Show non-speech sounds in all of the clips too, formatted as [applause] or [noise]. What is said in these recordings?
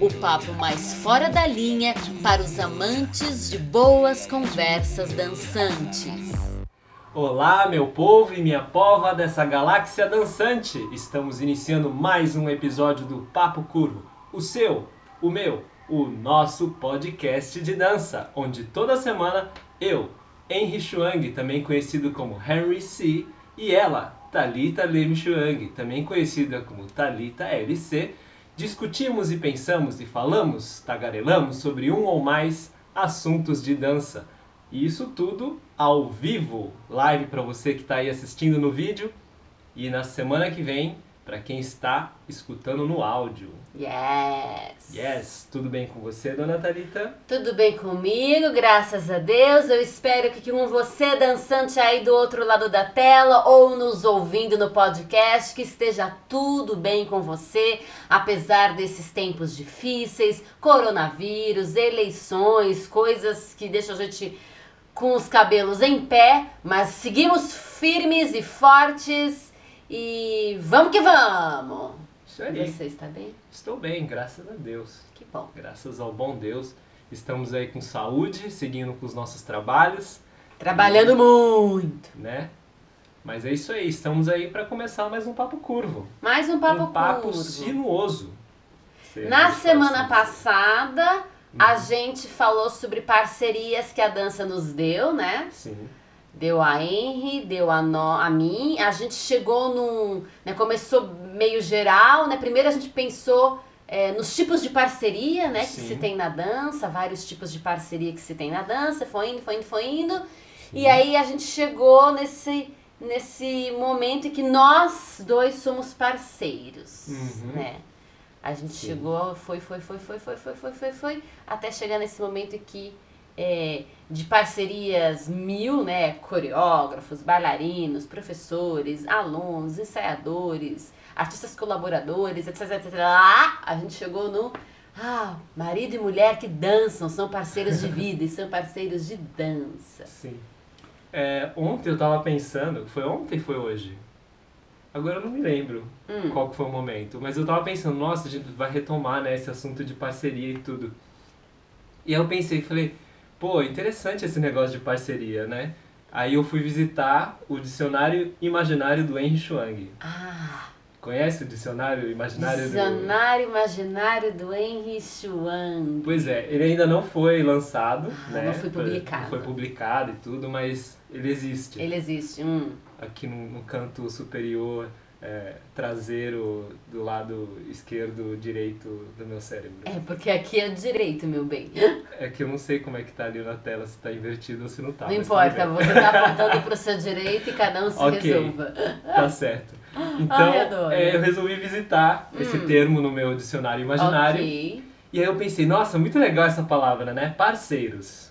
o papo mais fora da linha para os amantes de boas conversas dançantes. Olá, meu povo e minha pova dessa galáxia dançante! Estamos iniciando mais um episódio do Papo Curvo, o seu, o meu, o nosso podcast de dança, onde toda semana eu, Henry Chuang, também conhecido como Henry C, e ela, Talita Lim Chuang, também conhecida como Talita LC, discutimos e pensamos e falamos, tagarelamos sobre um ou mais assuntos de dança. E isso tudo ao vivo, live para você que está aí assistindo no vídeo e na semana que vem para quem está escutando no áudio. Yes! Yes, tudo bem com você, dona Talita? Tudo bem comigo, graças a Deus. Eu espero que com você, dançante aí do outro lado da tela ou nos ouvindo no podcast, que esteja tudo bem com você, apesar desses tempos difíceis, coronavírus, eleições, coisas que deixam a gente com os cabelos em pé, mas seguimos firmes e fortes e vamos que vamos! Isso aí. Você está bem? Estou bem, graças a Deus. Que bom. Graças ao bom Deus. Estamos aí com saúde, seguindo com os nossos trabalhos, Trabalhando muito. né? Mas é isso aí, estamos aí para começar mais um papo curvo. Mais um papo, um papo curvo. sinuoso. Na semana assim passada, a Uhum. gente falou sobre parcerias que a dança nos deu, né? Sim. Deu a Henry, deu a, no, a mim. A gente chegou num. Né, começou meio geral, né? Primeiro a gente pensou é, nos tipos de parceria, né? Que Sim. se tem na dança, vários tipos de parceria que se tem na dança. Foi indo, foi indo, foi indo. Sim. E aí a gente chegou nesse, nesse momento em que nós dois somos parceiros, Uhum. né? A gente Sim. chegou, foi, foi, foi, foi, foi, foi, foi, foi, foi, até chegar nesse momento em que é, de parcerias mil, né? Coreógrafos, bailarinos, professores, alunos, ensaiadores, artistas colaboradores, etc, etc, lá, a gente chegou no ah, marido e mulher que dançam, são parceiros de vida e são parceiros de dança. Sim. É, ontem eu tava pensando, foi ontem foi hoje? Agora eu não me lembro Hum. qual que foi o momento, mas eu tava pensando, nossa, a gente vai retomar né, esse assunto de parceria e tudo. E aí eu pensei, falei, pô, interessante esse negócio de parceria, né? Aí eu fui visitar o dicionário imaginário do Henry Chuang. Ah, Conhece o dicionário imaginário do... dicionário imaginário do Henry Chuang. Pois é, ele ainda não foi lançado, Ah, né? não foi publicado. Não foi publicado e tudo, mas ele existe. Ele existe, hum. Aqui no, no canto superior é, traseiro do lado esquerdo, direito do meu cérebro. É, porque aqui é direito, meu bem. É que eu não sei como é que tá ali na tela, se tá invertido ou se não tá. Não mas importa, você tá apontando pro seu direito e cada um se Ok. resolva. Tá certo. Então, Ai, é, eu resolvi visitar esse Hum. termo no meu dicionário imaginário. Ok. E aí eu pensei, nossa, muito legal essa palavra, né? Parceiros.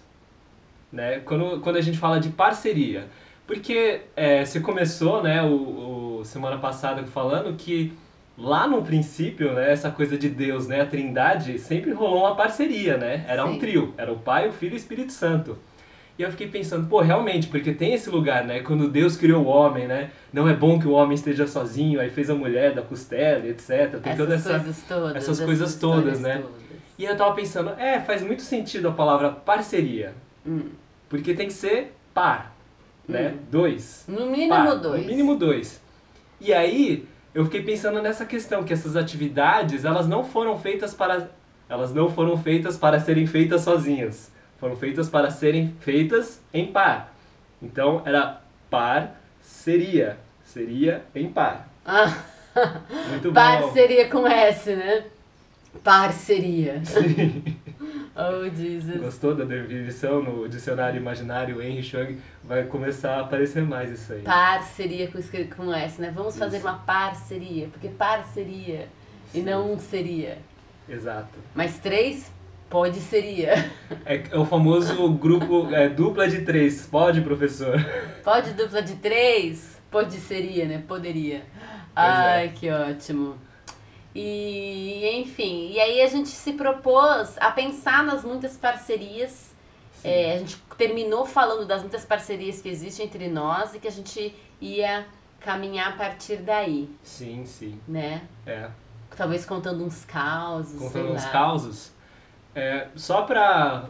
Né? Quando, quando a gente fala de parceria. Porque é, você começou, né, o, o semana passada falando que lá no princípio, né, essa coisa de Deus, né, a trindade, sempre rolou uma parceria, né? Era um Sim. trio. Era o Pai, o Filho e o Espírito Santo. E eu fiquei pensando, pô, realmente, porque tem esse lugar, né? Quando Deus criou o homem, né? Não é bom que o homem esteja sozinho, aí fez a mulher da costela, etc. Tem essas toda essa, coisas todas. essas coisas todas, né? todas. e eu tava pensando, é, faz muito sentido a palavra parceria. Hum. Porque tem que ser par, né? Hum. Dois. No mínimo Par, dois. No mínimo dois. E aí, eu fiquei pensando nessa questão, que essas atividades, elas não foram feitas para... Elas não foram feitas para serem feitas sozinhas. Foram feitas para serem feitas em par. Então, era parceria. Seria em par. Ah, Muito [laughs] bom. parceria com S, né? Parceria. Sim. Oh, Jesus. Gostou da definição no dicionário imaginário Henry Chuang? Vai começar a aparecer mais isso aí. Parceria com, com S, né? Vamos fazer Isso. uma parceria, porque parceria e Sim. não um seria. Exato. Mas três Pode seria. É, é o famoso grupo é, dupla de três. Pode, professor? Pode dupla de três? Pode seria, né? Poderia. Pois é. Ai, que ótimo. E, enfim, e aí a gente se propôs a pensar nas muitas parcerias. É, a gente terminou falando das muitas parcerias que existem entre nós e que a gente ia caminhar a partir daí, Sim, sim. né? É. Talvez contando uns causos, Contando uns lá. causos. É, só para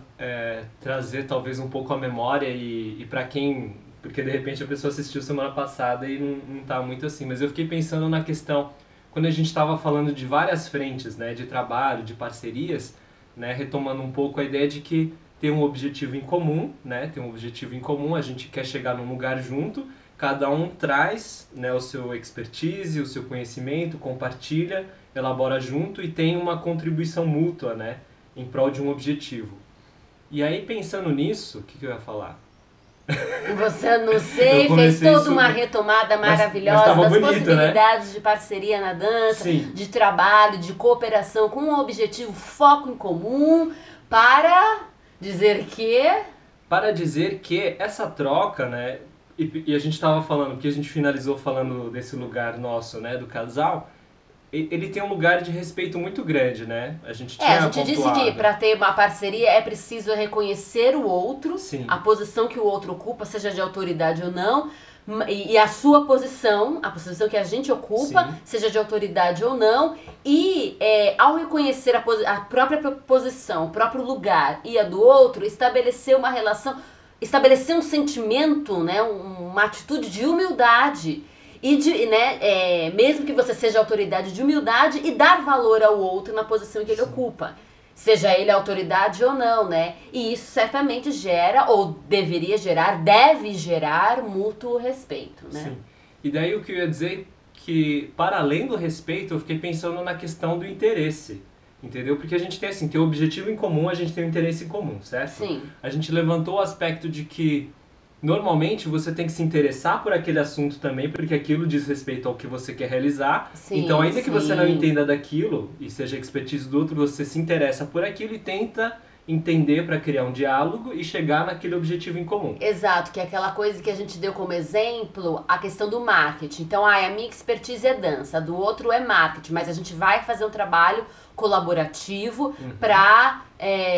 trazer talvez um pouco a memória e, e para quem. Porque de repente a pessoa assistiu semana passada e não, não tá muito assim, mas eu fiquei pensando na questão, quando a gente estava falando de várias frentes, né, de trabalho, de parcerias, né, retomando um pouco a ideia de que tem um objetivo em comum, né, tem um objetivo em comum, a gente quer chegar num lugar junto, cada um traz né, o seu expertise, o seu conhecimento, compartilha, elabora junto e tem uma contribuição mútua, né, em prol de um objetivo. E aí, pensando nisso, o que, que eu ia falar? Você, não sei, fez toda uma retomada Mas- mas maravilhosa tava das bonito, né? possibilidades de parceria na dança, Sim. de trabalho, de cooperação com um objetivo, foco em comum, para dizer que. Para dizer que essa troca, né, e, e a gente estava falando, que a gente finalizou falando desse lugar nosso, né, do casal, ele tem um lugar de respeito muito grande, né? A gente tinha É, a gente disse que pontuado. para ter uma parceria é preciso reconhecer o outro, Sim. a posição que o outro ocupa, seja de autoridade ou não, e a sua posição, a posição que a gente ocupa, Sim. seja de autoridade ou não, e é, ao reconhecer a, a própria po- posição, o próprio lugar e a do outro, estabelecer uma relação, estabelecer um sentimento, né, um- uma atitude de humildade. E de, né, é, mesmo que você seja autoridade de humildade e dar valor ao outro na posição que ele Sim. ocupa. Seja ele autoridade ou não, né? E isso certamente gera, ou deveria gerar, deve gerar mútuo respeito, né? Sim. E daí o que eu ia dizer que, para além do respeito, eu fiquei pensando na questão do interesse. Entendeu? Porque a gente tem assim, tem o objetivo em comum, a gente tem o interesse em comum, certo? Sim. A gente levantou o aspecto de que normalmente você tem que se interessar por aquele assunto também, porque aquilo diz respeito ao que você quer realizar. Sim, então, ainda que você não sim. entenda daquilo e seja expertise do outro, você se interessa por aquilo e tenta entender para criar um diálogo e chegar naquele objetivo em comum. Exato, que é aquela coisa que a gente deu como exemplo, a questão do marketing. Então, ah, a minha expertise é dança, a do outro é marketing, mas a gente vai fazer um trabalho colaborativo Uhum. para,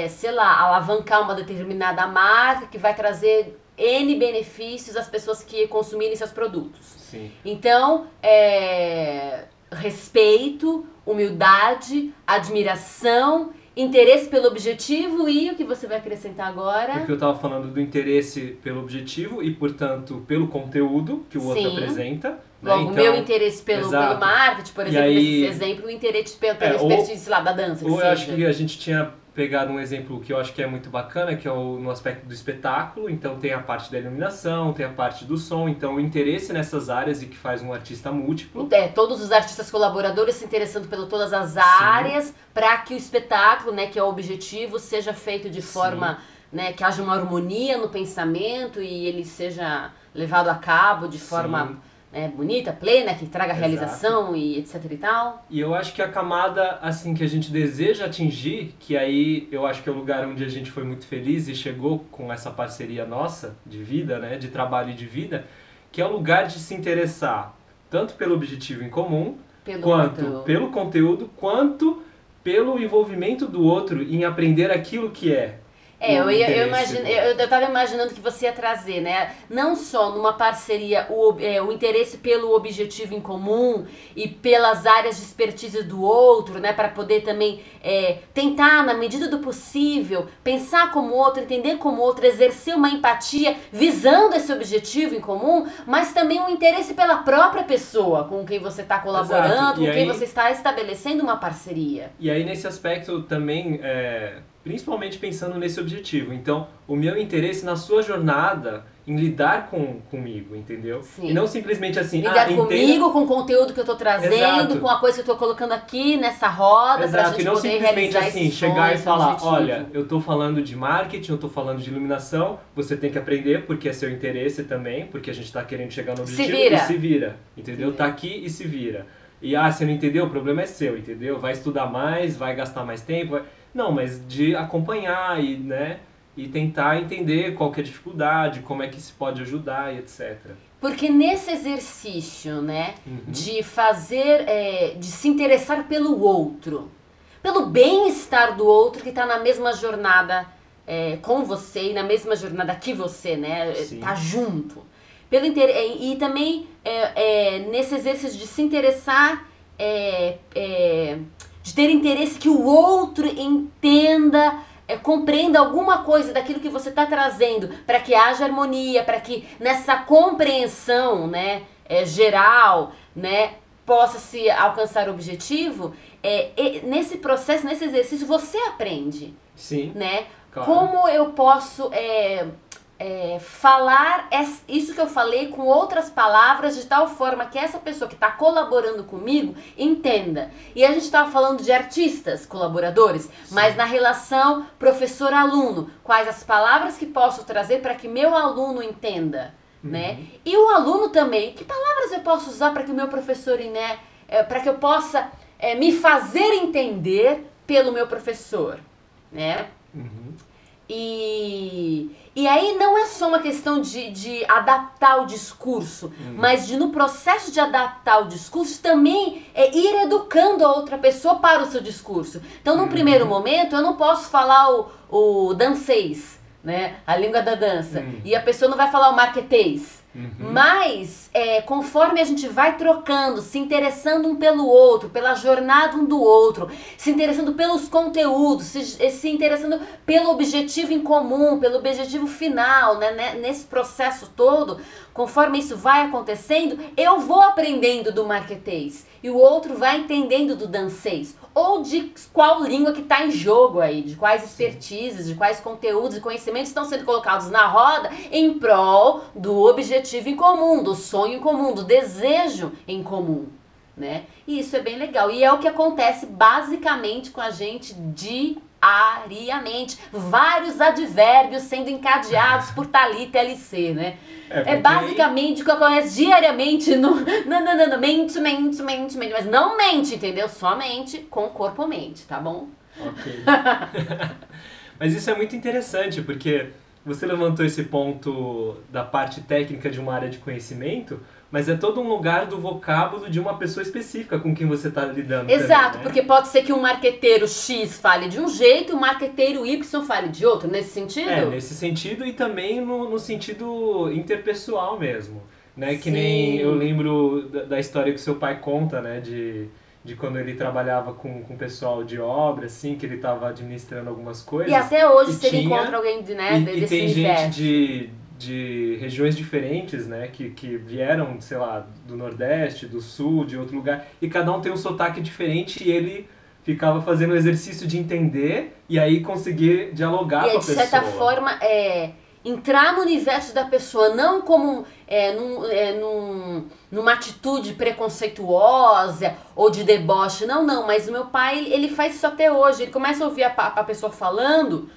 sei lá, alavancar uma determinada marca que vai trazer N benefícios às pessoas que consumirem seus produtos. Sim. Então, é, respeito, humildade, admiração, interesse pelo objetivo e o que você vai acrescentar agora? Porque eu estava falando do interesse pelo objetivo e, portanto, pelo conteúdo que o outro Sim. apresenta. né? Logo, Então, o meu interesse pelo, exato. pelo marketing, por exemplo, aí- nesse exemplo, o interesse pelo, É, ou- expertise sei lá, da dança. Ou eu acho que a gente tinha pegado um exemplo que eu acho que é muito bacana, que é o, no aspecto do espetáculo. Então tem a parte da iluminação, tem a parte do som. Então o interesse nessas áreas e que faz um artista múltiplo. É, todos os artistas colaboradores se interessando por todas as áreas para que o espetáculo, né, que é o objetivo, seja feito de Sim. forma, né, que haja uma harmonia no pensamento e ele seja levado a cabo de forma né, bonita, plena, que traga Exato. realização e etc e tal. E eu acho que a camada assim que a gente deseja atingir, que aí eu acho que é o lugar onde a gente foi muito feliz e chegou com essa parceria nossa de vida, né, de trabalho e de vida, que é o lugar de se interessar tanto pelo objetivo em comum, Pelo quanto outro. pelo conteúdo, quanto pelo envolvimento do outro em aprender aquilo que é. É, eu, ia, eu, imagino, eu, eu tava imaginando que você ia trazer, né? Não só numa parceria o, é, o interesse pelo objetivo em comum e pelas áreas de expertise do outro, né? Para poder também é, tentar, na medida do possível, pensar como o outro, entender como o outro, exercer uma empatia visando esse objetivo em comum, mas também um interesse pela própria pessoa com quem você está colaborando, com E quem aí- você está estabelecendo uma parceria. E aí nesse aspecto também, é, principalmente pensando nesse objetivo. Então, o meu interesse na sua jornada em lidar com comigo, entendeu? Sim. E não simplesmente assim, Lidar ah, comigo, com o conteúdo que eu tô trazendo, Exato. com a coisa que eu tô colocando aqui nessa roda pra Exato, gente e não poder simplesmente assim, chegar e falar, objetivo. olha, eu tô falando de marketing, eu tô falando de iluminação, você tem que aprender porque é seu interesse também, porque a gente tá querendo chegar no Se objetivo vira. e se vira, entendeu? Se Tá aqui e se vira. E ah, você não entendeu, o problema é seu, entendeu? Vai estudar mais, vai gastar mais tempo, vai- Não, mas de acompanhar e, né, e tentar entender qual que é a dificuldade, como é que se pode ajudar e etc. Porque nesse exercício, né, uhum. de fazer, é, de se interessar pelo outro, pelo bem-estar do outro que está na mesma jornada é, com você e na mesma jornada que você, né, Sim. tá junto. Pelo inter... E também é, é, nesse exercício de se interessar, é, é, de ter interesse que o outro entenda é, compreenda alguma coisa daquilo que você está trazendo para que haja harmonia, para que nessa compreensão né, é, geral né, possa se alcançar o objetivo, é, nesse processo, nesse exercício, você aprende. Sim. Né? Claro. Como eu posso é, é, falar isso que eu falei com outras palavras de tal forma que essa pessoa que está colaborando comigo entenda. E a gente estava falando de artistas colaboradores, Sim. mas na relação professor-aluno, quais as palavras que posso trazer para que meu aluno entenda, uhum. né? E o aluno também, que palavras eu posso usar para que o meu professor, né, é, para que eu possa é, me fazer entender pelo meu professor, né? Uhum. E, e aí não é só uma questão de, de adaptar o discurso, hum. mas de no processo de adaptar o discurso também é ir educando a outra pessoa para o seu discurso. Então, no hum. primeiro momento, eu não posso falar o, o dancês, né? A língua da dança. Hum. E a pessoa não vai falar o marketês. Uhum. Mas, é, conforme a gente vai trocando, se interessando um pelo outro, pela jornada um do outro, se interessando pelos conteúdos, se, se interessando pelo objetivo em comum, pelo objetivo final, né, né, nesse processo todo, conforme isso vai acontecendo, eu vou aprendendo do marketês e o outro vai entendendo do dancês ou de qual língua que está em jogo aí, de quais expertises, de quais conteúdos e conhecimentos estão sendo colocados na roda em prol do objetivo em comum, do sonho em comum, do desejo em comum, né? E isso é bem legal. E é o que acontece basicamente com a gente diariamente. Vários advérbios sendo encadeados por Thalita LC, né? É, é basicamente o que acontece diariamente no. [laughs] Não, não, não, não, mente, mente, mente, mente. Mas não mente, entendeu? Só mente com o corpo mente, tá bom? Ok. [laughs] mas isso é muito interessante, porque você levantou esse ponto da parte técnica de uma área de conhecimento, mas é todo um lugar do vocábulo de uma pessoa específica com quem você está lidando. Exato, também, né? porque pode ser que um marqueteiro X fale de um jeito e um marqueteiro Y fale de outro, nesse sentido? É, nesse sentido e também no, no sentido interpessoal mesmo. Né? Que Sim. nem eu lembro da, da, história que seu pai conta, né? De, de quando ele trabalhava com, com o pessoal de obra, assim, que ele estava administrando algumas coisas. E até hoje, se tinha, ele encontra alguém de, né, e, desse e tem universo. gente de de regiões diferentes, né, que, que vieram, sei lá, do Nordeste, do Sul, de outro lugar, e cada um tem um sotaque diferente e ele ficava fazendo o exercício de entender e aí conseguir dialogar e, com a pessoa. de certa forma, é, entrar no universo da pessoa, não como é, num, é, num, numa atitude preconceituosa ou de deboche, não, não, mas o meu pai, ele faz isso até hoje, ele começa a ouvir a, a pessoa falando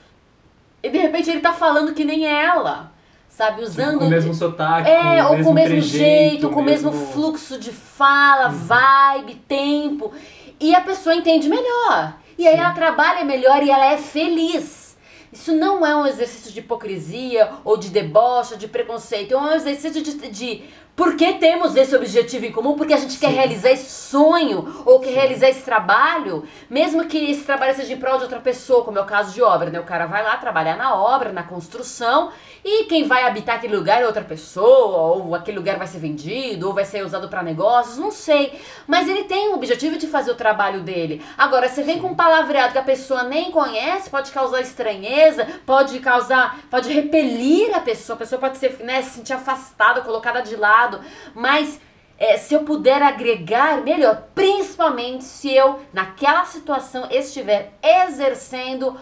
e de repente ele tá falando que nem ela sabe? Usando. Com o mesmo sotaque, é, ou com o mesmo jeito, com o mesmo... mesmo fluxo de fala, uhum. vibe, tempo. E a pessoa entende melhor. E aí Sim. ela trabalha melhor e ela é feliz. Isso não é um exercício de hipocrisia ou de deboche, ou de preconceito. É um exercício de, de por que temos esse objetivo em comum? Porque a gente Sim. quer realizar esse sonho ou quer Sim. realizar esse trabalho, mesmo que esse trabalho seja em prol de outra pessoa, como é o caso de obra, né? O cara vai lá trabalhar na obra, na construção, e quem vai habitar aquele lugar é outra pessoa, ou aquele lugar vai ser vendido, ou vai ser usado para negócios, não sei. Mas ele tem o objetivo de fazer o trabalho dele. Agora, você vem com um palavreado que a pessoa nem conhece, pode causar estranheza, pode causar, pode repelir a pessoa, a pessoa pode ser, né, se sentir afastada, colocada de lado mas é, se eu puder agregar, melhor. Principalmente se eu, naquela situação, estiver exercendo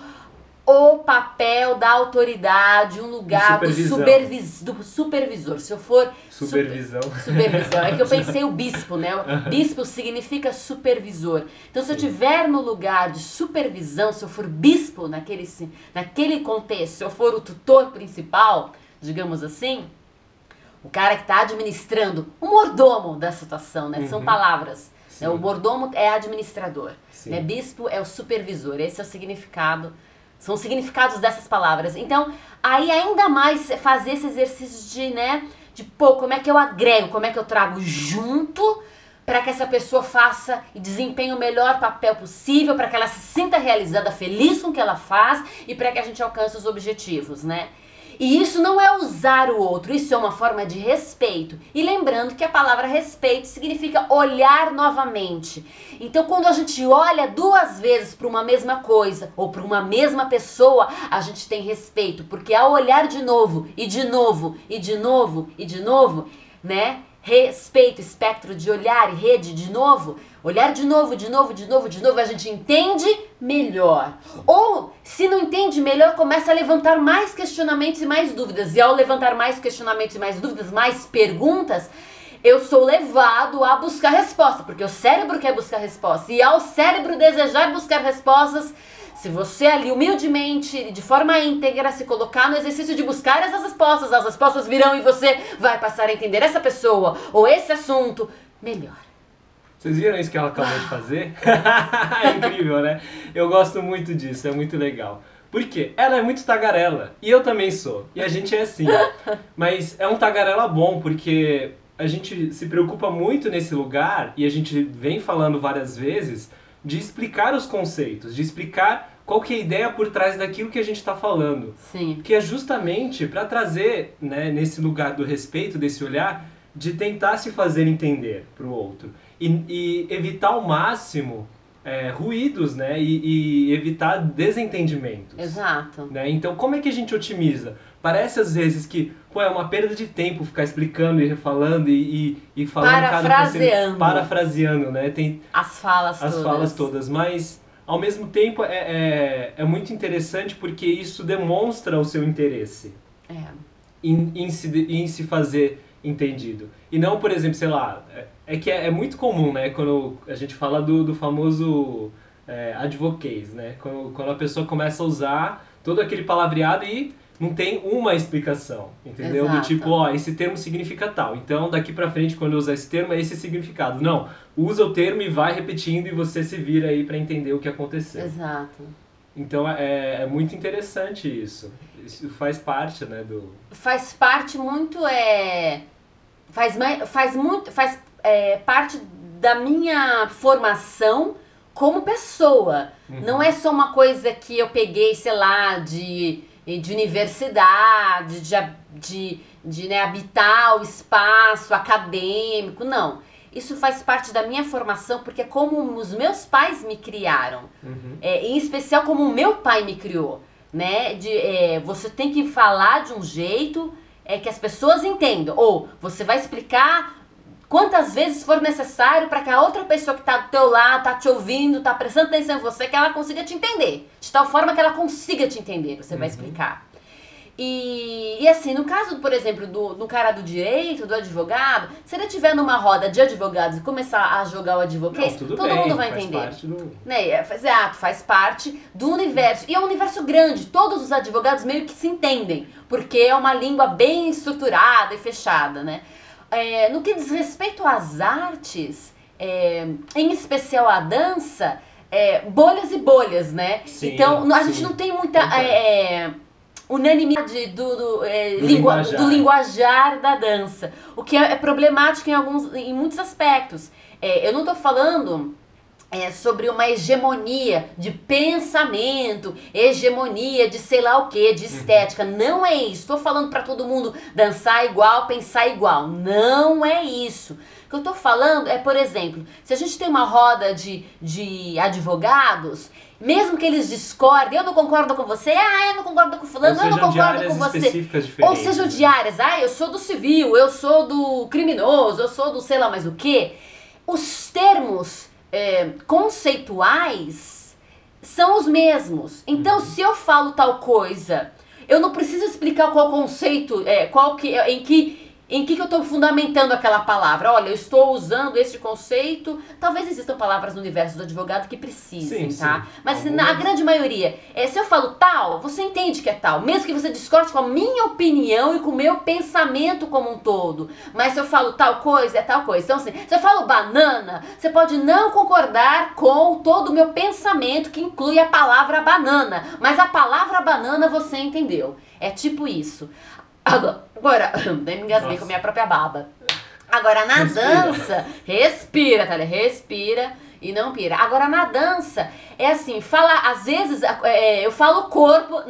o papel da autoridade, um lugar do, supervis, do supervisor. Se eu for. Supervisão. Super, supervisão. É que eu [laughs] pensei o bispo, né? O bispo significa supervisor. Então, se eu estiver no lugar de supervisão, se eu for bispo naquele, naquele contexto, se eu for o tutor principal, digamos assim, o cara que está administrando, o mordomo da situação, né? Uhum. São palavras. Né? O mordomo é administrador. Sim. Né? Bispo é o supervisor. Esse é o significado. São os significados dessas palavras. Então, aí ainda mais fazer esse exercício de, né? De, pô, como é que eu agrego, como é que eu trago junto para que essa pessoa faça e desempenhe o melhor papel possível, para que ela se sinta realizada, feliz com o que ela faz e para que a gente alcance os objetivos, né? E isso não é usar o outro, isso é uma forma de respeito. E lembrando que a palavra respeito significa olhar novamente. Então, quando a gente olha duas vezes para uma mesma coisa ou para uma mesma pessoa, a gente tem respeito, porque ao olhar de novo e de novo e de novo e de novo, né? Respeito, espectro de olhar e rede de novo, olhar de novo, de novo, de novo, de novo, a gente entende melhor. Ou, se não entende melhor, começa a levantar mais questionamentos e mais dúvidas. E ao levantar mais questionamentos e mais dúvidas, mais perguntas, eu sou levado a buscar resposta, porque o cérebro quer buscar resposta. E ao cérebro desejar buscar respostas, se você ali humildemente, de forma íntegra, se colocar no exercício de buscar essas respostas, as respostas virão e você vai passar a entender essa pessoa ou esse assunto melhor. Vocês viram isso que ela acabou de fazer? [laughs] é incrível, né? Eu gosto muito disso, é muito legal. Por quê? Ela é muito tagarela. E eu também sou. E a gente é assim. [laughs] Mas é um tagarela bom, porque a gente se preocupa muito nesse lugar, e a gente vem falando várias vezes, de explicar os conceitos, de explicar qual que é a ideia por trás daquilo que a gente está falando. Sim. Que é justamente para trazer, né, nesse lugar do respeito, desse olhar, de tentar se fazer entender para o outro. E, e evitar ao máximo é, ruídos, né? E, e evitar desentendimentos. Exato. Né? Então, como é que a gente otimiza? Parece às vezes que pô, é uma perda de tempo ficar explicando e refalando e, e, e falando Parafraseando. cada parafraseando, né? Tem As falas as todas. falas todas, mas ao mesmo tempo é, é, é muito interessante porque isso demonstra o seu interesse É. em, em, se, em se fazer entendido. E não, por exemplo, sei lá, é, é que é, é muito comum, né, quando a gente fala do, do famoso é, advocacy, né, quando, quando a pessoa começa a usar todo aquele palavreado e não tem uma explicação, entendeu? Do Exato. tipo, ó, esse termo significa tal, então daqui pra frente, quando eu usar esse termo, é esse significado. Não, usa o termo e vai repetindo e você se vira aí pra entender o que aconteceu. Exato. Então é, é muito interessante isso. Isso faz parte, né, do... Faz parte muito é faz faz muito faz é, parte da minha formação como pessoa. Uhum. Não é só uma coisa que eu peguei, sei lá, de, de universidade, de, de, de né, habitar o espaço acadêmico, não. Isso faz parte da minha formação porque é como os meus pais me criaram. Uhum. É, em especial como o meu pai me criou, né? De, é, você tem que falar de um jeito é, que as pessoas entendam. Ou você vai explicar quantas vezes for necessário para que a outra pessoa que está do teu lado, tá te ouvindo, tá prestando atenção em você, que ela consiga te entender. De tal forma que ela consiga te entender, você vai Uhum. explicar. E, e assim, no caso, por exemplo, do, do cara do direito, do advogado, se ele estiver numa roda de advogados e começar a jogar o tudo todo bem, mundo vai faz entender. parte do... Né, é, faz- exato, faz parte do universo. E é um universo grande, todos os advogados meio que se entendem, porque é uma língua bem estruturada e fechada, né? É, no que diz respeito às artes, é, em especial a dança, é, bolhas e bolhas, né? Sim, então, a sim. gente não tem muita Concordo. Unanimidade do, do, é, Do lingua- linguajar. do linguajar da dança, o que é, é problemático em, alguns, em muitos aspectos. É, eu não tô falando é, sobre uma hegemonia de pensamento, hegemonia de sei lá o que, de estética. Não é isso. Estou falando para todo mundo dançar igual, pensar igual. Não é isso. O que eu tô falando é, por exemplo, se a gente tem uma roda de, de advogados, mesmo que eles discordem, eu não concordo com você, ah, eu não concordo com fulano, eu não concordo com você. Ou sejam né? de áreas, ah, eu sou do civil, eu sou do criminoso, eu sou do sei lá mais o que. Os termos é, conceituais são os mesmos. Então, Uhum. se eu falo tal coisa, eu não preciso explicar qual conceito, é, qual que, em que em que, que eu estou fundamentando aquela palavra? Olha, eu estou usando esse conceito. Talvez existam palavras no universo do advogado que precisem, Sim, tá? sim. Mas na grande maioria, é, se eu falo tal, você entende que é tal. Mesmo que você discorde com a minha opinião e com o meu pensamento como um todo. Mas se eu falo tal coisa, é tal coisa. Então, assim, se eu falo banana, você pode não concordar com todo o meu pensamento, que inclui a palavra banana. Mas a palavra banana você entendeu. É tipo isso. Agora, nem [coughs] me engasguei com a minha própria baba. Agora, na Respira. dança, respira, Thalia, respira e não pira. Agora, na dança, é assim, fala, às vezes, é, eu falo corpo.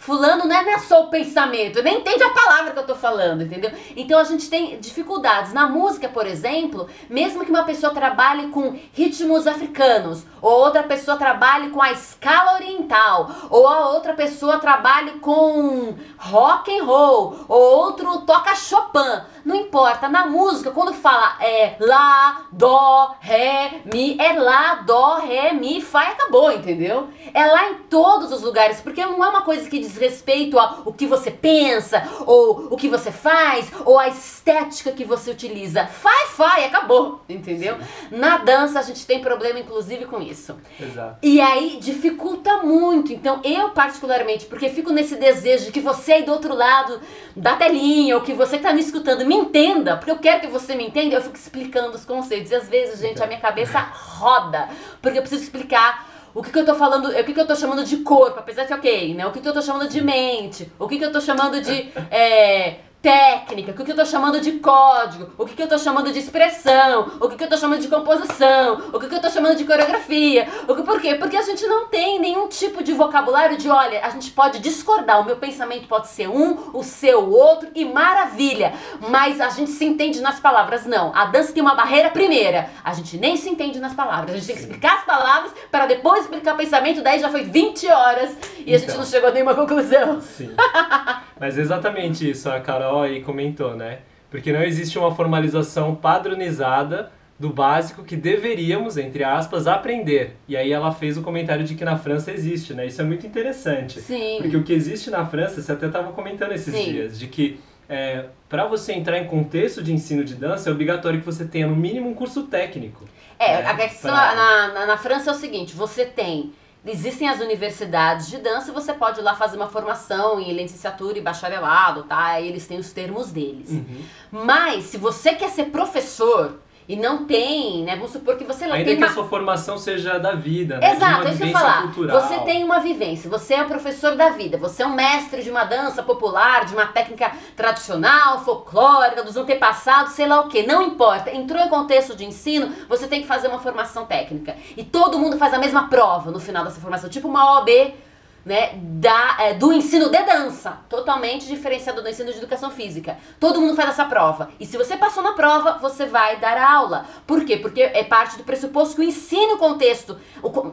Fulano não é, não é só o pensamento, nem entende a palavra que eu tô falando, entendeu? Então a gente tem dificuldades. Na música, por exemplo, mesmo que uma pessoa trabalhe com ritmos africanos, ou outra pessoa trabalhe com a escala oriental, ou a outra pessoa trabalhe com rock and roll, ou outro toca Chopin, não importa. Na música, quando fala é lá, dó, ré, mi, é lá, dó, ré, mi, fá e acabou, entendeu? É lá em todos os lugares, porque não é uma coisa que diz respeito ao que você pensa, ou o que você faz, ou a estética que você utiliza. Fá e acabou, entendeu? Na dança a gente tem problema, inclusive, com isso. Exato. E aí dificulta muito. Então, eu particularmente, porque fico nesse desejo de que você aí do outro lado da telinha, ou que você que tá me escutando, me entenda, porque eu quero que você me entenda, eu fico explicando os conceitos. E às vezes, gente, a minha cabeça roda, porque eu preciso explicar o que, que eu tô falando, o que, que eu tô chamando de corpo, apesar que ok, né? O que, que eu tô chamando de mente, o que, que eu tô chamando de. é, técnica, o que eu tô chamando de código, o que eu tô chamando de expressão, o que eu tô chamando de composição, o que eu tô chamando de coreografia. O que, por quê? Porque a gente não tem nenhum tipo de vocabulário de, olha, a gente pode discordar, o meu pensamento pode ser um, o seu outro, e maravilha, mas a gente se entende nas palavras. Não, a dança tem uma barreira primeira, a gente nem se entende nas palavras, a gente tem que explicar as palavras para depois explicar o pensamento, daí já foi 20 horas e a gente Então. não chegou a nenhuma conclusão. Sim. [laughs] Mas exatamente isso a Carol aí comentou, né? Porque não existe uma formalização padronizada do básico que deveríamos, entre aspas, aprender. E aí ela fez o comentário de que na França existe, né? Isso é muito interessante. Sim. Porque o que existe na França, você até estava comentando esses Sim. dias, de que é, para você entrar em contexto de ensino de dança, é obrigatório que você tenha no mínimo um curso técnico. É, né? a questão Pra- na, na, na França é o seguinte, você tem, existem as universidades de dança e você pode ir lá fazer uma formação em licenciatura e bacharelado, tá? Eles têm os termos deles. Uhum. Mas, se você quer ser professor e não tem, né, vamos supor que você Ainda tem que a uma... sua formação seja da vida, né? Exato, é isso que eu falar. cultural. Você tem uma vivência, você é um professor da vida, você é um mestre de uma dança popular, de uma técnica tradicional, folclórica, dos antepassados, sei lá o que, não importa. Entrou em contexto de ensino, você tem que fazer uma formação técnica. E todo mundo faz a mesma prova no final dessa formação, tipo uma OAB. Né, da, é, do ensino de dança, totalmente diferenciado do ensino de educação física. Todo mundo faz essa prova. E se você passou na prova, você vai dar aula. Por quê? Porque é parte do pressuposto que o ensino contexto, o,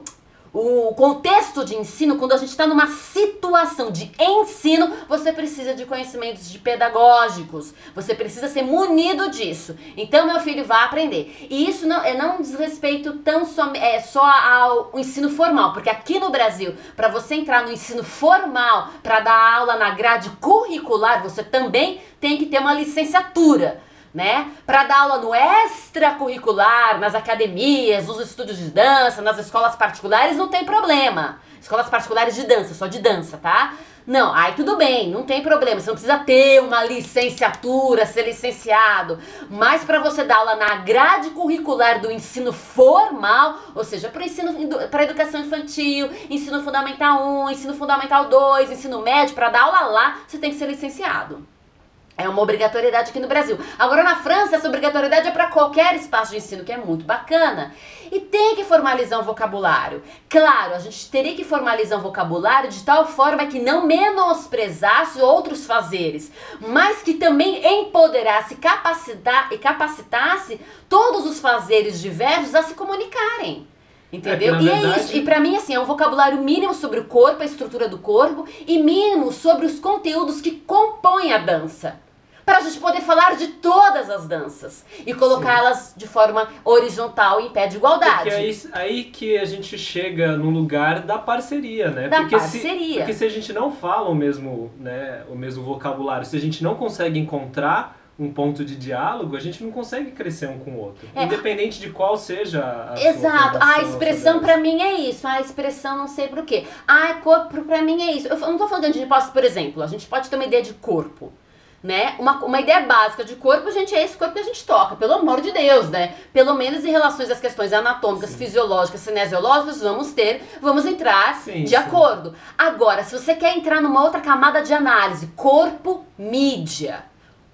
o contexto de ensino, quando a gente está numa situação de ensino, você precisa de conhecimentos de pedagógicos. Você precisa ser munido disso. Então, meu filho vai aprender. E isso não, é não diz respeito tão som, é, só ao ensino formal, porque aqui no Brasil, para você entrar no ensino formal, para dar aula na grade curricular, você também tem que ter uma licenciatura né? Para dar aula no extracurricular, nas academias, nos estúdios de dança, nas escolas particulares, não tem problema. Escolas particulares de dança, só de dança, tá? Não, aí tudo bem, não tem problema. Você não precisa ter uma licenciatura, ser licenciado. Mas para você dar aula na grade curricular do ensino formal, ou seja, para ensino para educação infantil, ensino fundamental 1, ensino fundamental 2, ensino médio, para dar aula lá, você tem que ser licenciado. É uma obrigatoriedade aqui no Brasil. Agora na França, essa obrigatoriedade é para qualquer espaço de ensino, que é muito bacana. E tem que formalizar um vocabulário. Claro, a gente teria que formalizar um vocabulário de tal forma que não menosprezasse outros fazeres, mas que também empoderasse capacitar, e capacitasse todos os fazeres diversos a se comunicarem. Entendeu? É, que, e é verdade- isso. E pra mim, assim, é um vocabulário mínimo sobre o corpo, a estrutura do corpo, e mínimo sobre os conteúdos que compõem a dança. Para a gente poder falar de todas as danças e colocá-las de forma horizontal em pé de igualdade. Porque é aí, aí que a gente chega no lugar da parceria, né? Da porque parceria. Se, porque se a gente não fala o mesmo, né, o mesmo vocabulário, se a gente não consegue encontrar um ponto de diálogo, a gente não consegue crescer um com o outro. É. Independente de qual seja a Exato. A expressão pra mim é isso. A expressão não sei por quê. Ah, corpo pra mim é isso. Eu não tô falando gente possa, por exemplo, a gente pode ter uma ideia de corpo. Né? Uma, uma ideia básica de corpo, gente, é esse corpo que a gente toca, pelo amor de Deus, né? Pelo menos em relações às questões anatômicas, Sim. fisiológicas, cinesiológicas, vamos ter, vamos entrar Sim, de sim. acordo. Agora, se você quer entrar numa outra camada de análise, corpo, mídia,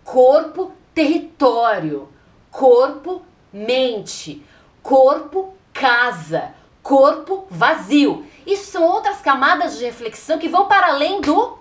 corpo, território, corpo, mente, corpo, casa, corpo, vazio. Isso são outras camadas de reflexão que vão para além do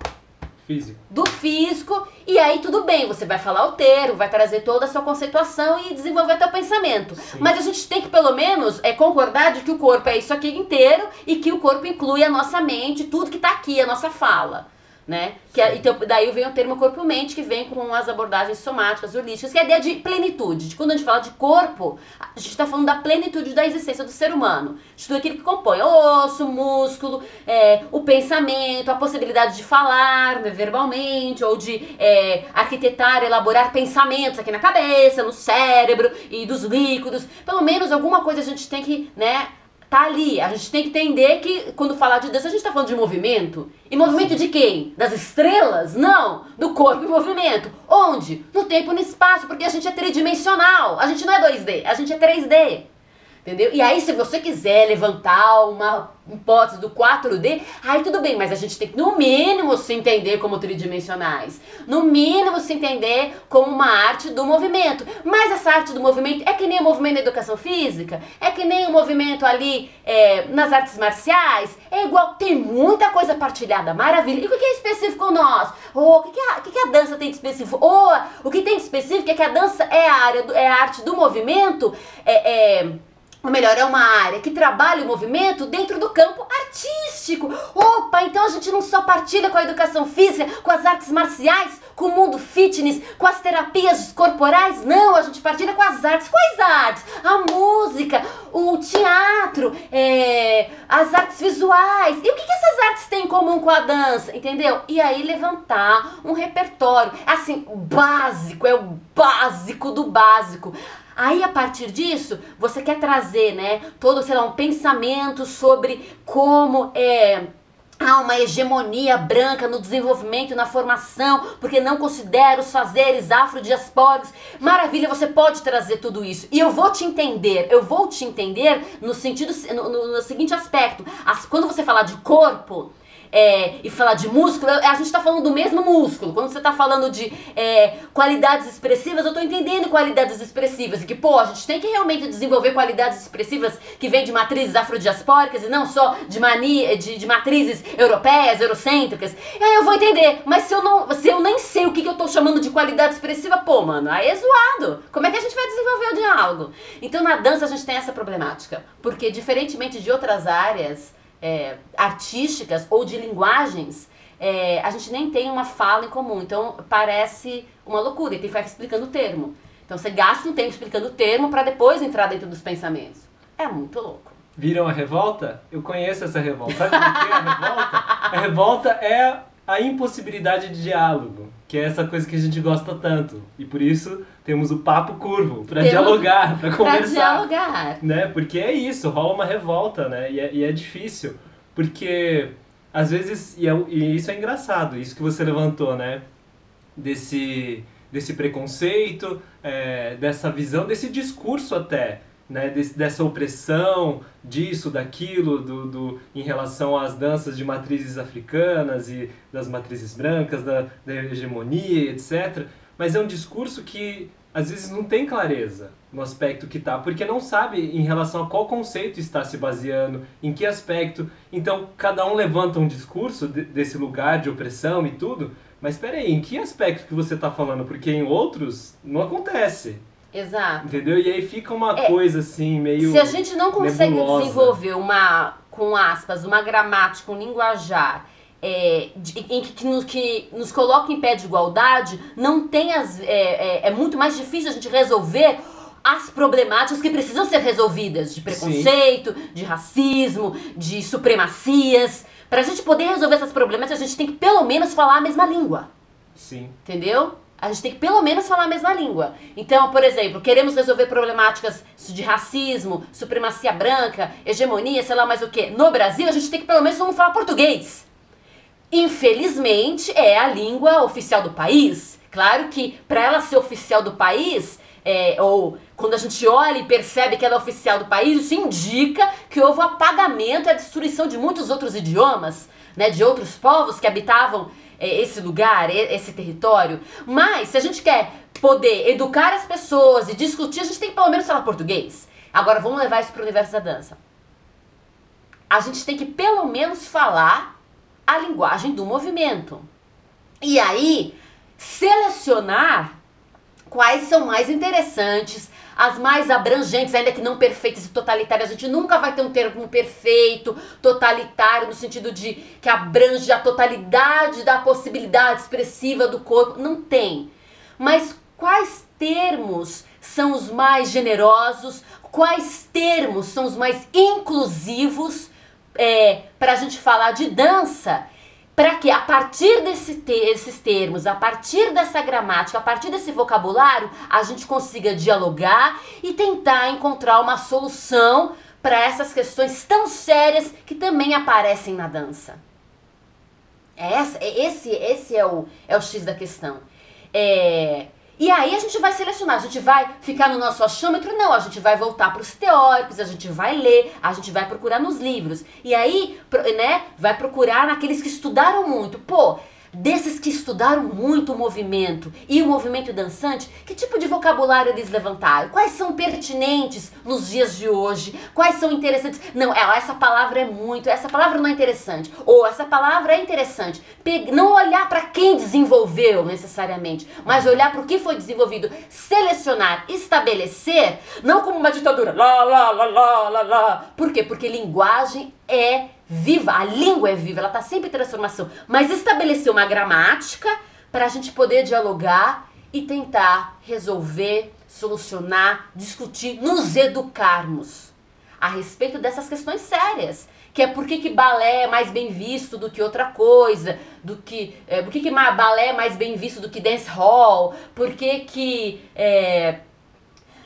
Físico. do físico, e aí tudo bem, você vai falar o termo, vai trazer toda a sua conceituação e desenvolver teu pensamento. Sim. Mas a gente tem que pelo menos é concordar de que o corpo é isso aqui inteiro e que o corpo inclui a nossa mente, tudo que tá aqui, a nossa fala. Né? Que é- então, daí vem o termo corpo-mente, que vem com as abordagens somáticas, holísticas, que é a ideia de plenitude. De quando a gente fala de corpo, a gente está falando da plenitude da existência do ser humano. De tudo aquilo que compõe o osso, o músculo, é, o pensamento, a possibilidade de falar né, verbalmente, ou de é, arquitetar, elaborar pensamentos aqui na cabeça, no cérebro e dos líquidos. Pelo menos alguma coisa a gente tem que, né? Tá ali. A gente tem que entender que quando falar de Deus, a gente tá falando de movimento. E movimento de quem? Das estrelas? Não. Do corpo em movimento. Onde? No tempo e no espaço, porque a gente é tridimensional. A gente não é 2D, a gente é 3D. Entendeu? E aí, se você quiser levantar uma hipótese do 4D, aí tudo bem, mas a gente tem que, no mínimo, se entender como tridimensionais. No mínimo, se entender como uma arte do movimento. Mas essa arte do movimento é que nem o movimento da educação física, é que nem o movimento ali é, nas artes marciais, é igual, tem muita coisa partilhada, maravilha. E o que é específico nós? Oh, o que, a, o que a dança tem de específico? Oh, o que tem de específico é que a dança é a área, do- é a arte do movimento, é- é ou melhor, é uma área que trabalha o movimento dentro do campo artístico. Opa, então a gente não só partilha com a educação física, com as artes marciais, com o mundo fitness, com as terapias corporais. Não, a gente partilha com as artes. Quais artes? A música, o teatro, é, as artes visuais. E o que, que essas artes têm em comum com a dança? Entendeu? E aí levantar um repertório. Assim, básico, é o básico do básico. Aí, a partir disso, você quer trazer, né, todo, sei lá, um pensamento sobre como é. Há uma hegemonia branca no desenvolvimento, na formação, porque não considera os fazeres afrodiaspóricos. Maravilha, você pode trazer tudo isso. E eu vou te entender, eu vou te entender no sentido, no, no- no seguinte aspecto. As- quando você falar de corpo, é, e falar de músculo, a gente tá falando do mesmo músculo. Quando você tá falando de é, qualidades expressivas, eu tô entendendo qualidades expressivas. E que, pô, a gente tem que realmente desenvolver qualidades expressivas que vêm de matrizes afrodiaspóricas e não só de, de, de matrizes europeias, eurocêntricas. E aí eu vou entender. Mas se eu, não, se eu nem sei o que, que eu tô chamando de qualidade expressiva, pô, mano, aí é zoado. Como é que a gente vai desenvolver o diálogo? Então na dança a gente tem essa problemática. Porque, diferentemente de outras áreas é, artísticas ou de linguagens, é, a gente nem tem uma fala em comum. Então parece uma loucura. E tem que ficar explicando o termo. Então você gasta um tempo explicando o termo para depois entrar dentro dos pensamentos. É muito louco. Viram a revolta? Eu conheço essa revolta. Sabe o que é a revolta? A revolta é a impossibilidade de diálogo, que é essa coisa que a gente gosta tanto. E por isso temos o papo curvo, para dialogar, para conversar. dialogar. né? Porque é isso, rola uma revolta, né? E é, e é difícil, porque às vezes, e, é- e isso é engraçado, isso que você levantou, né? Desse, desse preconceito, é, dessa visão, desse discurso até, né? Dessa opressão, disso, daquilo, do, do, em relação às danças de matrizes africanas e das matrizes brancas, da, da hegemonia, etc. Mas é um discurso que às vezes não tem clareza no aspecto que tá, porque não sabe em relação a qual conceito está se baseando, em que aspecto. Então, cada um levanta um discurso de- desse lugar de opressão e tudo, mas peraí, em que aspecto que você está falando? Porque em outros não acontece, Exato. entendeu? E aí fica uma É, coisa assim, meio... Se a gente não consegue nebulosa. desenvolver uma, com aspas, uma gramática, um linguajar é, de- em que, que nos, que nos coloque em pé de igualdade, não tem as. É, é, é muito mais difícil a gente resolver as problemáticas que precisam ser resolvidas de preconceito, de racismo, de supremacias. Para a gente poder resolver essas problemáticas, a gente tem que pelo menos falar a mesma língua. Sim. Entendeu? a gente tem que pelo menos falar a mesma língua. Então, por exemplo, queremos resolver problemáticas de racismo, supremacia branca, hegemonia, sei lá mais o que. No Brasil, a gente tem que pelo menos falar português. Infelizmente, é a língua oficial do país. Claro que para ela ser oficial do país, é, ou quando a gente olha e percebe que ela é oficial do país, isso indica que houve o apagamento e a destruição de muitos outros idiomas, né, de outros povos que habitavam é, esse lugar, esse território. Mas se a gente quer poder educar as pessoas e discutir, a gente tem que pelo menos falar português. Agora vamos levar isso para o universo da dança. A gente tem que pelo menos falar a linguagem do movimento. E aí, selecionar quais são mais interessantes, as mais abrangentes, ainda que não perfeitas e totalitárias. A gente nunca vai ter um termo perfeito, totalitário, no sentido de que abrange a totalidade da possibilidade expressiva do corpo. Não tem. Mas quais termos são os mais generosos? Quais termos são os mais inclusivos é, para a gente falar de dança? para que a partir desse desses termos, a partir dessa gramática, a partir desse vocabulário, a gente consiga dialogar e tentar encontrar uma solução para essas questões tão sérias que também aparecem na dança. É essa, é esse, esse é o, é o X da questão. É, e aí a gente vai selecionar, a gente vai ficar no nosso achômetro? Não, a gente vai voltar para os teóricos, a gente vai ler, a gente vai procurar nos livros. E aí, né, vai procurar naqueles que estudaram muito. Pô, desses que estudaram muito o movimento e o movimento dançante, que tipo de vocabulário eles levantaram? Quais são pertinentes nos dias de hoje? Quais são interessantes? Não, é, essa palavra é muito, essa palavra não é interessante, ou essa palavra é interessante. Não olhar para quem desenvolveu necessariamente, mas olhar para o que foi desenvolvido, selecionar, estabelecer, não como uma ditadura, lá, lá, lá, lá, lá, lá. Por quê? Porque linguagem é viva, a língua é viva, ela está sempre em transformação. Mas estabelecer uma gramática para a gente poder dialogar e tentar resolver, solucionar, discutir, nos educarmos a respeito dessas questões sérias. Que é por que, que balé é mais bem visto do que outra coisa, do que. É, por que, que balé é mais bem visto do que dance hall, por que, que é,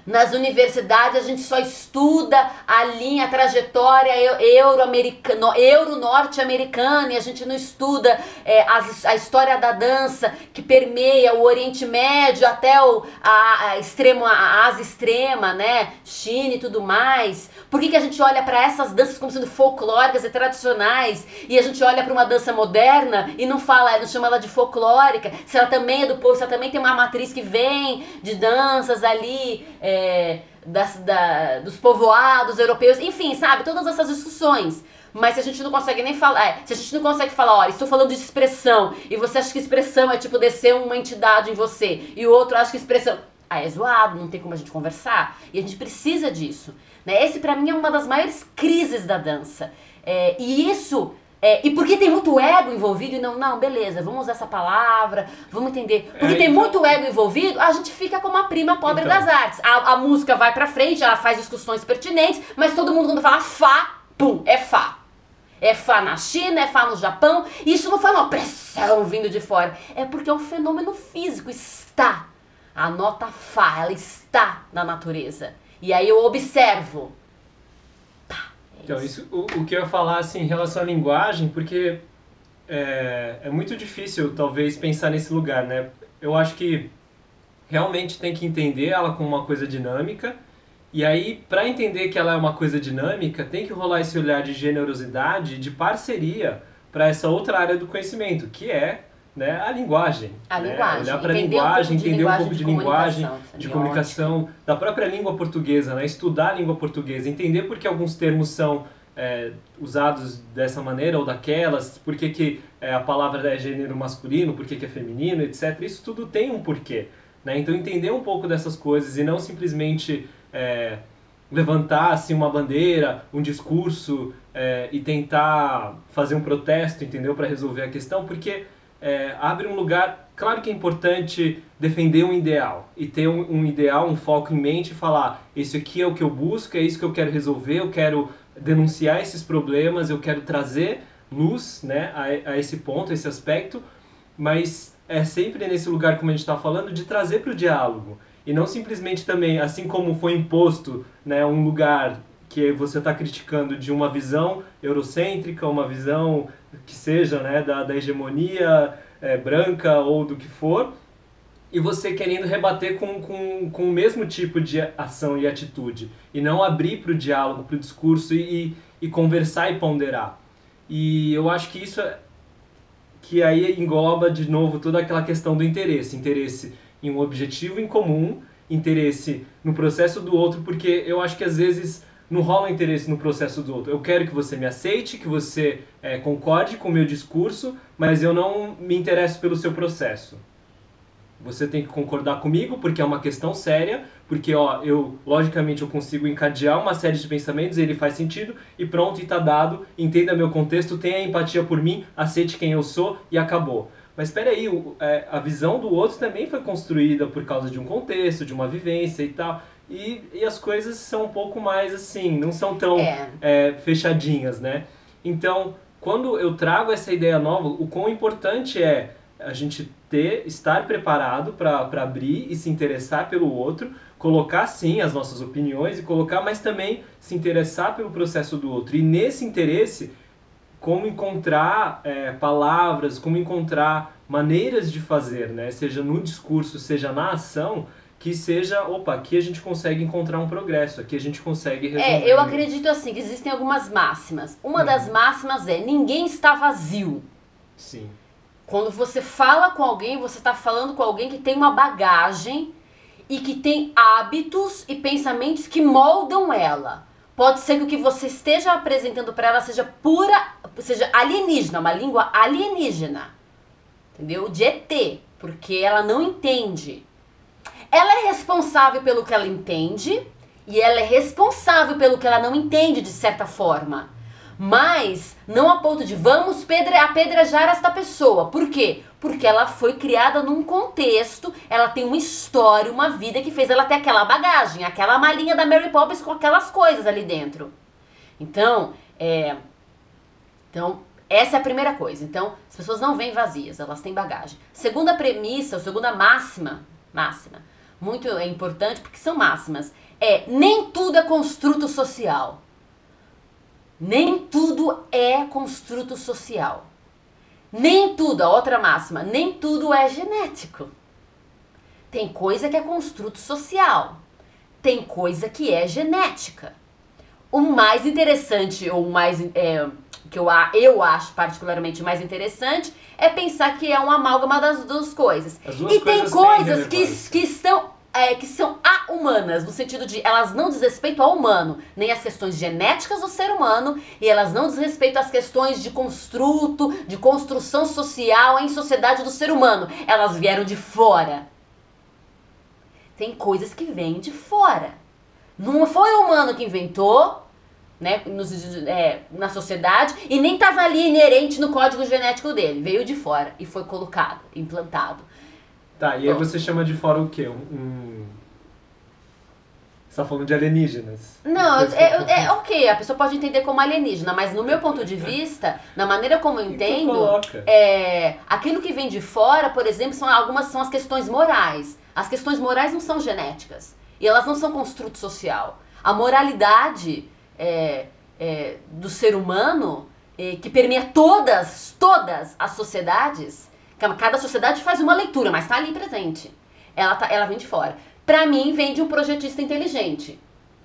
nas universidades a gente só estuda a linha, a trajetória euro-americana, euro-norte-americana e a gente não estuda é, a, a, história da dança que permeia o Oriente Médio até o, a, a, extremo, a Ásia extrema, né? China e tudo mais. Por que, que a gente olha para essas danças como sendo folclóricas e tradicionais e a gente olha para uma dança moderna e não fala, não chama ela de folclórica? Se ela também é do povo, se ela também tem uma matriz que vem de danças ali. É, é, das, da, dos povoados europeus, enfim, sabe? Todas essas discussões. Mas se a gente não consegue nem falar, é, se a gente não consegue falar, olha, estou falando de expressão, e você acha que expressão é tipo descer uma entidade em você, e o outro acha que expressão. Ah, é zoado, não tem como a gente conversar. E a gente precisa disso. Né? Esse, para mim, é uma das maiores crises da dança. É, e isso é, e porque tem muito ego envolvido e não, não, beleza, vamos usar essa palavra, vamos entender. Porque é, tem então... muito ego envolvido, a gente fica como a prima pobre então... das artes. A, a música vai pra frente, ela faz discussões pertinentes, mas todo mundo quando fala Fá, pum, é Fá. É Fá na China, é Fá no Japão. E isso não foi uma pressão vindo de fora. É porque é um fenômeno físico, está. A nota Fá, ela está na natureza. E aí eu observo então, isso, o, o que eu ia falar assim, em relação à linguagem, porque é, é muito difícil, talvez, pensar nesse lugar, né? Eu acho que realmente tem que entender ela como uma coisa dinâmica, e aí, para entender que ela é uma coisa dinâmica, tem que rolar esse olhar de generosidade, de parceria para essa outra área do conhecimento, que é né, a linguagem. A né? linguagem. Olhar para a linguagem, entender um pouco de, de linguagem, de comunicação, da própria língua portuguesa, né? estudar a língua portuguesa, entender por que alguns termos são é, usados dessa maneira ou daquelas, por que, que é, a palavra é gênero masculino, por que, que é feminino, etc. Isso tudo tem um porquê. Né? Então entender um pouco dessas coisas e não simplesmente é, levantar assim, uma bandeira, um discurso é, e tentar fazer um protesto, entendeu, para resolver a questão, porque é, abre um lugar. Claro que é importante defender um ideal e ter um, um, ideal, um foco em mente e falar: isso aqui é o que eu busco, é isso que eu quero resolver, eu quero denunciar esses problemas, eu quero trazer luz né, a, a esse ponto, a esse aspecto, mas é sempre nesse lugar, como a gente está falando, de trazer para o diálogo. E não simplesmente também, assim como foi imposto né, um lugar que você está criticando de uma visão eurocêntrica, uma visão que seja né, da, da hegemonia é, branca ou do que for, e você querendo rebater com, com, com o mesmo tipo de ação e atitude, e não abrir para o diálogo, para o discurso e, e conversar e ponderar. E eu acho que isso é, que aí engloba de novo toda aquela questão do interesse, interesse em um objetivo em comum, interesse no processo do outro, porque eu acho que às vezes não rola interesse no processo do outro. Eu quero que você me aceite, que você é, concorde com o meu discurso, mas eu não me interesso pelo seu processo. Você tem que concordar comigo porque é uma questão séria, porque ó, eu logicamente eu consigo encadear uma série de pensamentos, ele faz sentido e pronto, e tá dado. Entenda meu contexto, tenha empatia por mim, aceite quem eu sou e acabou. Mas espera aí, é, a visão do outro também foi construída por causa de um contexto, de uma vivência e tal. E, e as coisas são um pouco mais assim, não são tão é. É, fechadinhas, né? Então, quando eu trago essa ideia nova, o quão importante é a gente ter, estar preparado para abrir e se interessar pelo outro, colocar sim as nossas opiniões e colocar, mas também se interessar pelo processo do outro. E nesse interesse, como encontrar é, palavras, como encontrar maneiras de fazer, né? seja no discurso, seja na ação, que seja, opa, aqui a gente consegue encontrar um progresso, aqui a gente consegue resolver. É, eu acredito assim, que existem algumas máximas. Uma uhum. das máximas é, ninguém está vazio. Sim. Quando você fala com alguém, você está falando com alguém que tem uma bagagem e que tem hábitos e pensamentos que moldam ela. Pode ser que o que você esteja apresentando para ela seja pura, seja alienígena, uma língua alienígena. Entendeu? De ET, porque ela não entende. Ela é responsável pelo que ela entende e ela é responsável pelo que ela não entende de certa forma. Mas não a ponto de vamos pedre apedrejar esta pessoa. Por quê? Porque ela foi criada num contexto, ela tem uma história, uma vida que fez ela ter aquela bagagem, aquela malinha da Mary Poppins com aquelas coisas ali dentro. Então, é, então essa é a primeira coisa. Então, as pessoas não vêm vazias, elas têm bagagem. Segunda premissa, ou segunda máxima, máxima, muito é importante porque são máximas, é nem tudo é construto social. Nem tudo é construto social. Nem tudo, a outra máxima, nem tudo é genético. Tem coisa que é construto social. Tem coisa que é genética. O mais interessante, ou mais é, que eu, eu acho particularmente mais interessante, é pensar que é uma amálgama das duas coisas. Duas e tem coisas que, que estão é, que são a-humanas, no sentido de elas não desrespeitam ao humano, nem as questões genéticas do ser humano, e elas não desrespeitam as questões de construto, de construção social em sociedade do ser humano. Elas vieram de fora. Tem coisas que vêm de fora. Não foi o humano que inventou, né, nos, é, na sociedade, e nem estava ali inerente no código genético dele. Veio de fora e foi colocado, implantado. Tá, e aí você chama de fora o quê? Um, um... Você tá falando de alienígenas. Não, é, é, ok, a pessoa pode entender como alienígena, mas no meu ponto de vista, na maneira como eu então entendo, é, aquilo que vem de fora, por exemplo, são algumas são as questões morais. As questões morais não são genéticas. E elas não são construto social. A moralidade é, é, do ser humano, é, que permeia todas, todas as sociedades, Cada sociedade faz uma leitura, mas está ali presente. Ela, tá, ela vem de fora. Para mim, vem de um projetista inteligente.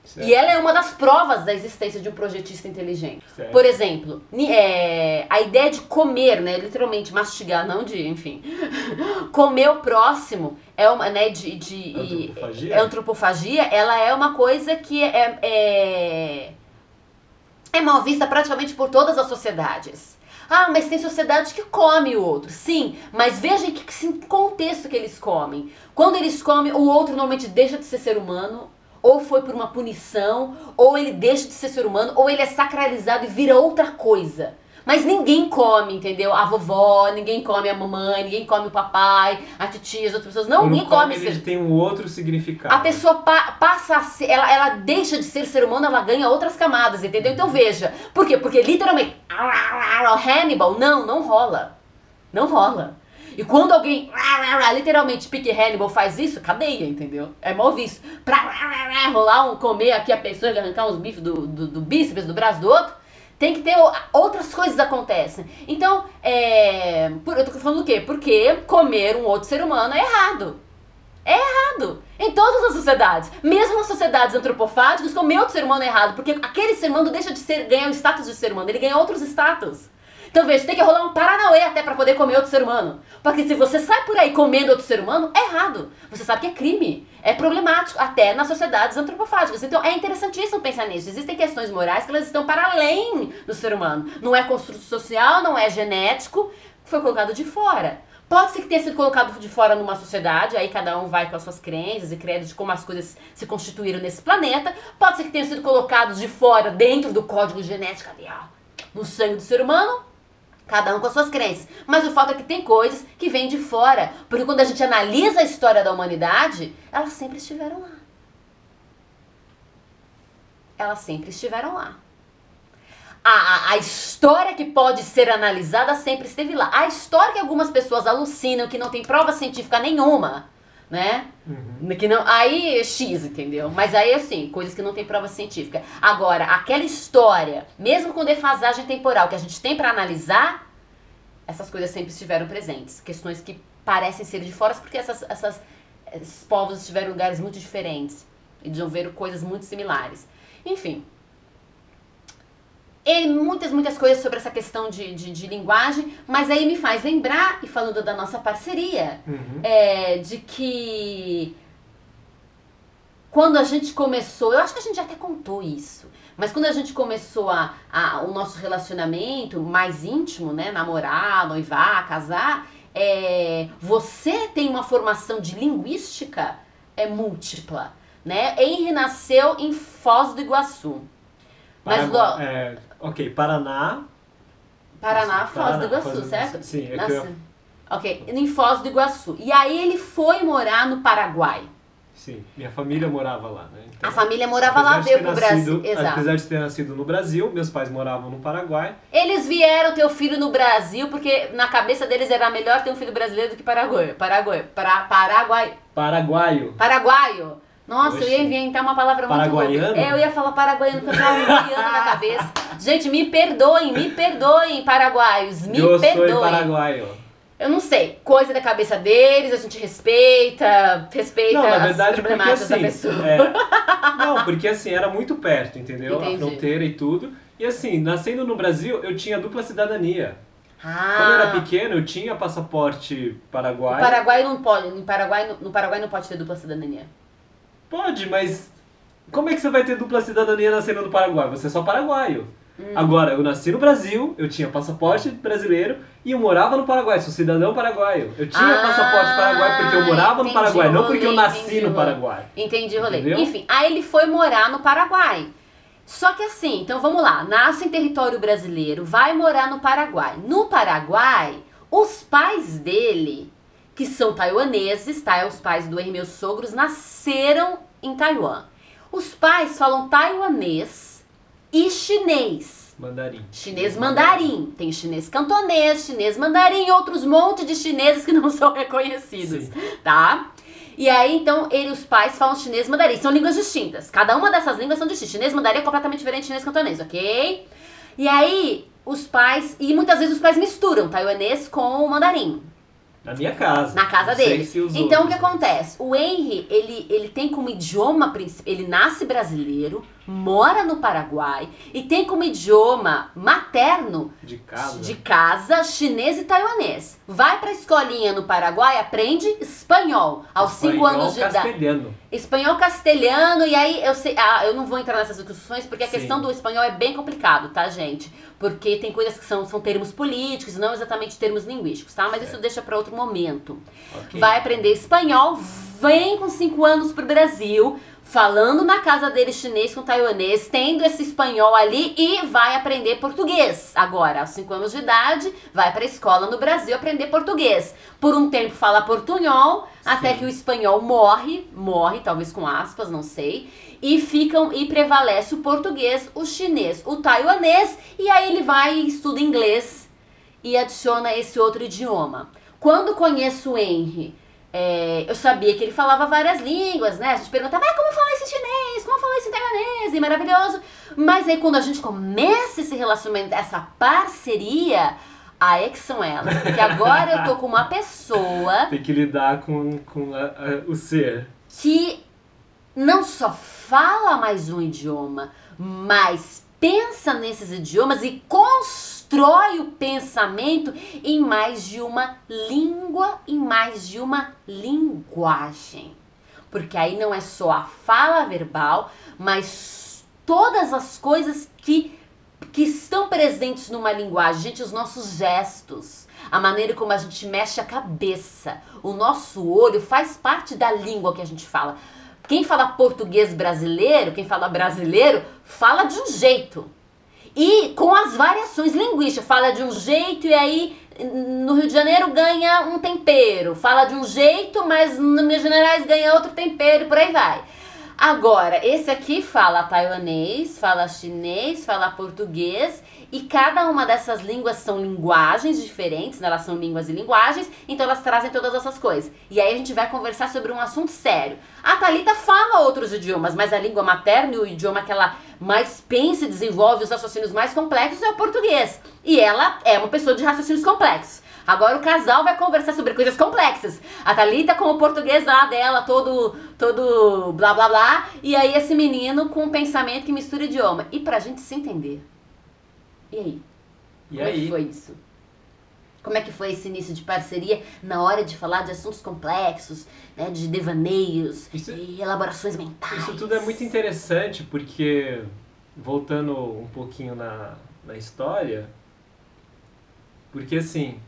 Certo. E ela é uma das provas da existência de um projetista inteligente. Certo. Por exemplo, é, a ideia de comer, né, literalmente mastigar, não de, enfim, [laughs] comer o próximo é uma, né, de, de antropofagia. É, antropofagia, ela é uma coisa que é, é, é mal vista praticamente por todas as sociedades. Ah, mas tem sociedades que comem o outro. Sim, mas veja em que contexto que eles comem. Quando eles comem, o outro normalmente deixa de ser ser humano, ou foi por uma punição, ou ele deixa de ser ser humano, ou ele é sacralizado e vira outra coisa. Mas ninguém come, entendeu? A vovó, ninguém come a mamãe, ninguém come o papai, a titia, as outras pessoas. Não, ninguém come. Ele tem um outro significado. A pessoa pa passa a ser, ela, ela deixa de ser ser humano, ela ganha outras camadas, entendeu? Então veja. Por quê? Porque literalmente, Hannibal, não, não rola. Não rola. E quando alguém literalmente Pique Hannibal faz isso, cadeia, entendeu? É mal visto. Pra rolar um, comer aqui a pessoa e arrancar uns bifes do, do, do bíceps, do braço do outro, tem que ter outras coisas acontecem. Então, é, por, eu tô falando o quê? Porque comer um outro ser humano é errado. É errado. Em todas as sociedades. Mesmo nas sociedades antropofágicas, comer outro ser humano é errado. Porque aquele ser humano deixa de ser, ganhar o status de ser humano. Ele ganha outros status. Então veja, tem que rolar um paranauê até para poder comer outro ser humano. Porque se você sai por aí comendo outro ser humano, é errado. Você sabe que é crime. É problemático, até nas sociedades antropofágicas. Então é interessantíssimo pensar nisso. Existem questões morais que elas estão para além do ser humano. Não é construto social, não é genético, foi colocado de fora. Pode ser que tenha sido colocado de fora numa sociedade, aí cada um vai com as suas crenças e credos de como as coisas se constituíram nesse planeta. Pode ser que tenha sido colocado de fora, dentro do código genético ali, ó, no sangue do ser humano. Cada um com as suas crenças. Mas o fato é que tem coisas que vêm de fora. Porque quando a gente analisa a história da humanidade, elas sempre estiveram lá. Elas sempre estiveram lá. A, a, a, história que pode ser analisada sempre esteve lá. A história que algumas pessoas alucinam, que não tem prova científica nenhuma, né? Uhum. Que não, aí é X, entendeu? Mas aí, assim, coisas que não tem prova científica. Agora, aquela história, mesmo com defasagem temporal que a gente tem para analisar, essas coisas sempre estiveram presentes. Questões que parecem ser de fora, porque essas, essas, esses povos estiveram em lugares muito diferentes e desenvolveram coisas muito similares. Enfim, e muitas, muitas coisas sobre essa questão de, de, de, linguagem, mas aí me faz lembrar, e falando da nossa parceria, uhum. é, de que quando a gente começou, eu acho que a gente até contou isso, mas quando a gente começou a, a o nosso relacionamento mais íntimo, né, namorar, noivar, casar, é, você tem uma formação de linguística é múltipla, né? Henry nasceu em Foz do Iguaçu. Mas, Paraguai, é, ok, Paraná. Paraná, Foz Paraná, do Iguaçu, Foz certo? Sim, é que eu... Ok, em Foz do Iguaçu. E aí ele foi morar no Paraguai. Sim, minha família morava lá, né? Então, a família morava lá, veio pro nascido, Brasil. Exato. Apesar de ter nascido no Brasil, meus pais moravam no Paraguai. Eles vieram ter o filho no Brasil porque na cabeça deles era melhor ter um filho brasileiro do que paraguaio. Paraguai. Para, paraguai. Paraguaio. Paraguaio. Nossa, Oxe. eu ia inventar uma palavra muito Paraguaiano? É, eu ia falar paraguaiano porque eu tava enviando na cabeça. Gente, me perdoem, me perdoem, paraguaios, me eu perdoem. Sou paraguaio. Eu não sei, coisa da cabeça deles, a gente respeita, respeita não, na verdade, porque, assim, da pessoa. É, não, porque assim, era muito perto, entendeu? Entendi. A fronteira e tudo. E assim, nascendo no Brasil, eu tinha dupla cidadania. Ah. Quando eu era pequeno, eu tinha passaporte paraguaio. Paraguai não pode, no Paraguai, no Paraguai não pode ter dupla cidadania. Pode, mas como é que você vai ter dupla cidadania nascendo no Paraguai? Você é só paraguaio. Hum. Agora, eu nasci no Brasil, eu tinha passaporte brasileiro e eu morava no Paraguai, sou cidadão paraguaio. Eu tinha ah, passaporte paraguaio porque eu morava no Paraguai, não porque eu nasci no Paraguai. Entendi o rolê. Entendeu? Enfim, aí ele foi morar no Paraguai. Só que assim, então vamos lá, nasce em território brasileiro, vai morar no Paraguai. No Paraguai, os pais dele que são taiwaneses, tá? É os pais do meus sogros, nasceram em Taiwan. Os pais falam taiwanês e chinês. Mandarim. Chinês mandarim. Tem chinês cantonês, chinês mandarim e outros montes de chineses que [laughs] não são reconhecidos, Sim. tá? E aí, então, ele os pais falam chinês mandarim. São línguas distintas. Cada uma dessas línguas são distintas. Chinês mandarim é completamente diferente de chinês cantonês, ok? E aí, os pais... E muitas vezes os pais misturam taiwanês com mandarim. Na minha casa. Na casa dele. Então o que acontece? O Henry, ele, ele tem como idioma principal, ele nasce brasileiro, mora no Paraguai e tem como idioma materno de casa, de casa chinês e taiwanês. Vai pra escolinha no Paraguai, aprende espanhol aos 5 anos de idade. castelhano. Espanhol castelhano, e aí eu sei, ah, eu não vou entrar nessas discussões porque a Sim. questão do espanhol é bem complicado, tá, gente? Porque tem coisas que são, são termos políticos, não exatamente termos linguísticos, tá? Mas isso deixa para outro momento. Okay. Vai aprender espanhol, vem com 5 anos pro Brasil, falando na casa dele chinês com taiwanês, tendo esse espanhol ali e vai aprender português. Agora, aos 5 anos de idade, vai para a escola no Brasil aprender português. Por um tempo fala portunhol, Sim. até que o espanhol morre, morre, talvez com aspas, não sei, e ficam e prevalece o português, o chinês, o taiwanês, e aí ele vai e estuda inglês e adiciona esse outro idioma. Quando conheço o Henry, é, eu sabia que ele falava várias línguas, né? A gente perguntava, ah, como falar esse chinês? Como falar esse taiwanês? E maravilhoso. Mas aí quando a gente começa esse relacionamento, essa parceria, aí é que são elas. Porque agora eu tô com uma pessoa... [laughs] Tem que lidar com, com a, a, o ser. Que não só fala mais um idioma, mas pensa nesses idiomas e constrói o pensamento em mais de uma língua, em mais de uma linguagem. Porque aí não é só a fala verbal, mas todas as coisas que, que estão presentes numa linguagem. Gente, os nossos gestos, a maneira como a gente mexe a cabeça, o nosso olho faz parte da língua que a gente fala. Quem fala português brasileiro, quem fala brasileiro, fala de um jeito. E com as variações linguísticas, fala de um jeito e aí no Rio de Janeiro ganha um tempero. Fala de um jeito, mas no Minas Gerais ganha outro tempero, por aí vai. Agora, esse aqui fala taiwanês, fala chinês, fala português e cada uma dessas línguas são linguagens diferentes, né? elas são línguas e linguagens, então elas trazem todas essas coisas. E aí a gente vai conversar sobre um assunto sério. A Thalita fala outros idiomas, mas a língua materna e o idioma que ela mais pensa e desenvolve os raciocínios mais complexos é o português. E ela é uma pessoa de raciocínios complexos. Agora o casal vai conversar sobre coisas complexas. A Thalita com o português lá dela, todo, todo blá blá blá. E aí esse menino com um pensamento que mistura idioma. E pra gente se entender. E aí? E Como aí? é que foi isso? Como é que foi esse início de parceria na hora de falar de assuntos complexos, né, de devaneios Isso- e elaborações mentais? Isso tudo é muito interessante porque, voltando um pouquinho na, na história, porque assim,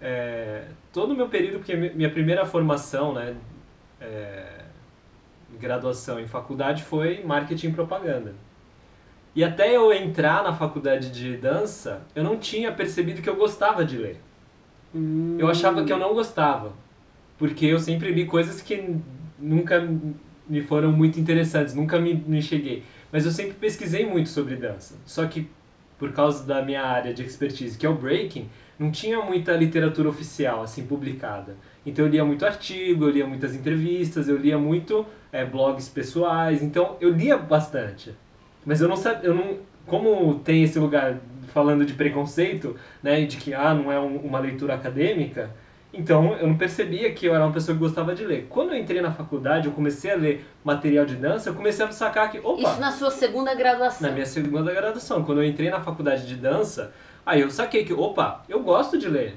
é, todo o meu período, porque mi- minha primeira formação, né, é, graduação em faculdade foi marketing e propaganda. E até eu entrar na faculdade de dança, eu não tinha percebido que eu gostava de ler. Hum, Eu achava que eu não gostava, porque eu sempre li coisas que nunca me foram muito interessantes, nunca me, me cheguei. Mas eu sempre pesquisei muito sobre dança. Só que por causa da minha área de expertise, que é o breaking, não tinha muita literatura oficial assim publicada. Então eu lia muito artigo, eu lia muitas entrevistas, eu lia muito eh, blogs pessoais. Então eu lia bastante. Mas eu não sabia, eu não, como tem esse lugar falando de preconceito, né, de que ah, não é um- uma leitura acadêmica, então eu não percebia que eu era uma pessoa que gostava de ler. Quando eu entrei na faculdade, eu comecei a ler material de dança, eu comecei a sacar que, opa, Isso na sua segunda graduação. na minha segunda graduação, quando eu entrei na faculdade de dança, aí eu saquei que, opa, eu gosto de ler.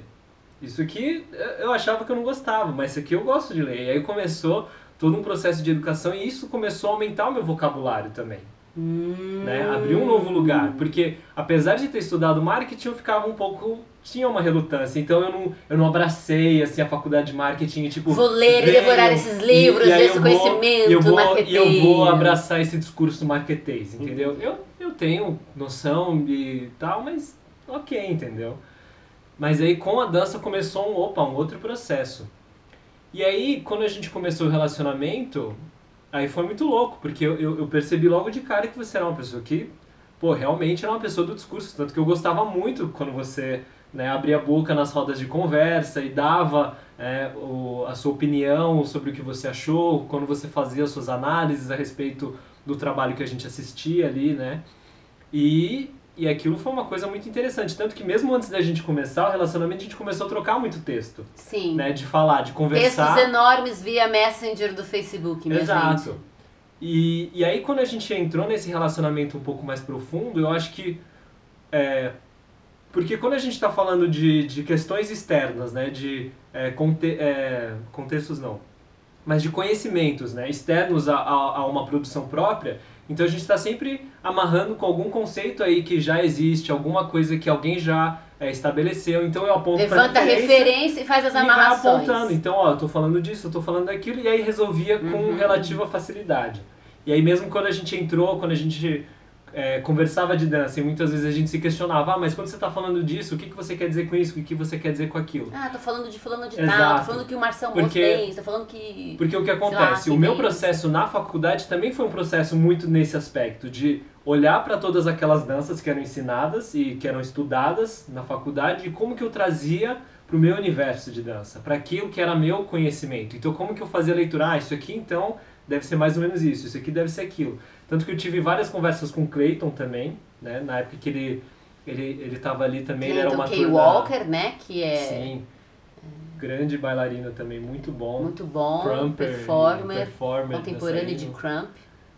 Isso aqui eh, eu achava que eu não gostava, mas isso aqui eu gosto de ler. E aí começou todo um processo de educação e isso começou a aumentar o meu vocabulário também Hum, né? Abriu um novo lugar, porque apesar de ter estudado marketing, eu ficava um pouco tinha uma relutância, então eu não, eu não abracei assim a faculdade de marketing, tipo, Vou ler e devorar esses livros, e aí esse conhecimento e eu vou, e eu vou abraçar esse discurso marquetês, entendeu? Eu, eu tenho noção de tal, mas ok, entendeu? Mas aí com a dança começou um, opa, um outro processo. E aí, quando a gente começou o relacionamento, aí foi muito louco, porque eu, eu, percebi logo de cara que você era uma pessoa que, pô, realmente era uma pessoa do discurso. Tanto que eu gostava muito quando você né, abria a boca nas rodas de conversa e dava é, o, a sua opinião sobre o que você achou, quando você fazia as suas análises a respeito do trabalho que a gente assistia ali, né? E, e aquilo foi uma coisa muito interessante. Tanto que mesmo antes da gente começar o relacionamento, a gente começou a trocar muito texto, Sim. né? De falar, de conversar. Textos enormes via Messenger do Facebook, minha Exato. gente. E, e aí quando a gente entrou nesse relacionamento um pouco mais profundo, eu acho que é, porque quando a gente está falando de, de questões externas, né, de é, conte, é, contextos não, mas de conhecimentos, né, externos a, a, a uma produção própria, então a gente está sempre amarrando com algum conceito aí que já existe, alguma coisa que alguém já é, estabeleceu. Então eu aponto Levanta a referência e faz as e vai amarrações. apontando. Então, ó, eu tô falando disso, eu tô falando daquilo, e aí resolvia com Uhum. relativa facilidade. E aí mesmo quando a gente entrou, quando a gente é, conversava de dança, e muitas vezes a gente se questionava, ah, mas quando você tá falando disso, o que, que você quer dizer com isso? O que, você quer dizer com aquilo? Ah, tô falando de fulano de tal, Exato. tô falando que o Marcelo Porque- fez, tô falando que... Porque o que lá, acontece? o que meu tem processo na faculdade também foi um processo muito nesse aspecto, de olhar para todas aquelas danças que eram ensinadas e que eram estudadas na faculdade e como que eu trazia pro meu universo de dança, para aquilo que era meu conhecimento. Então, como que eu fazia leitura? Ah, isso aqui então deve ser mais ou menos isso, isso aqui deve ser aquilo. Tanto que eu tive várias conversas com o Clayton também, né? Na época que ele ele ele estava ali também, ele era uma Walker, né, que é Sim. Grande bailarina também, muito bom. Muito bom, Crumper, performer, performer contemporâneo de crump.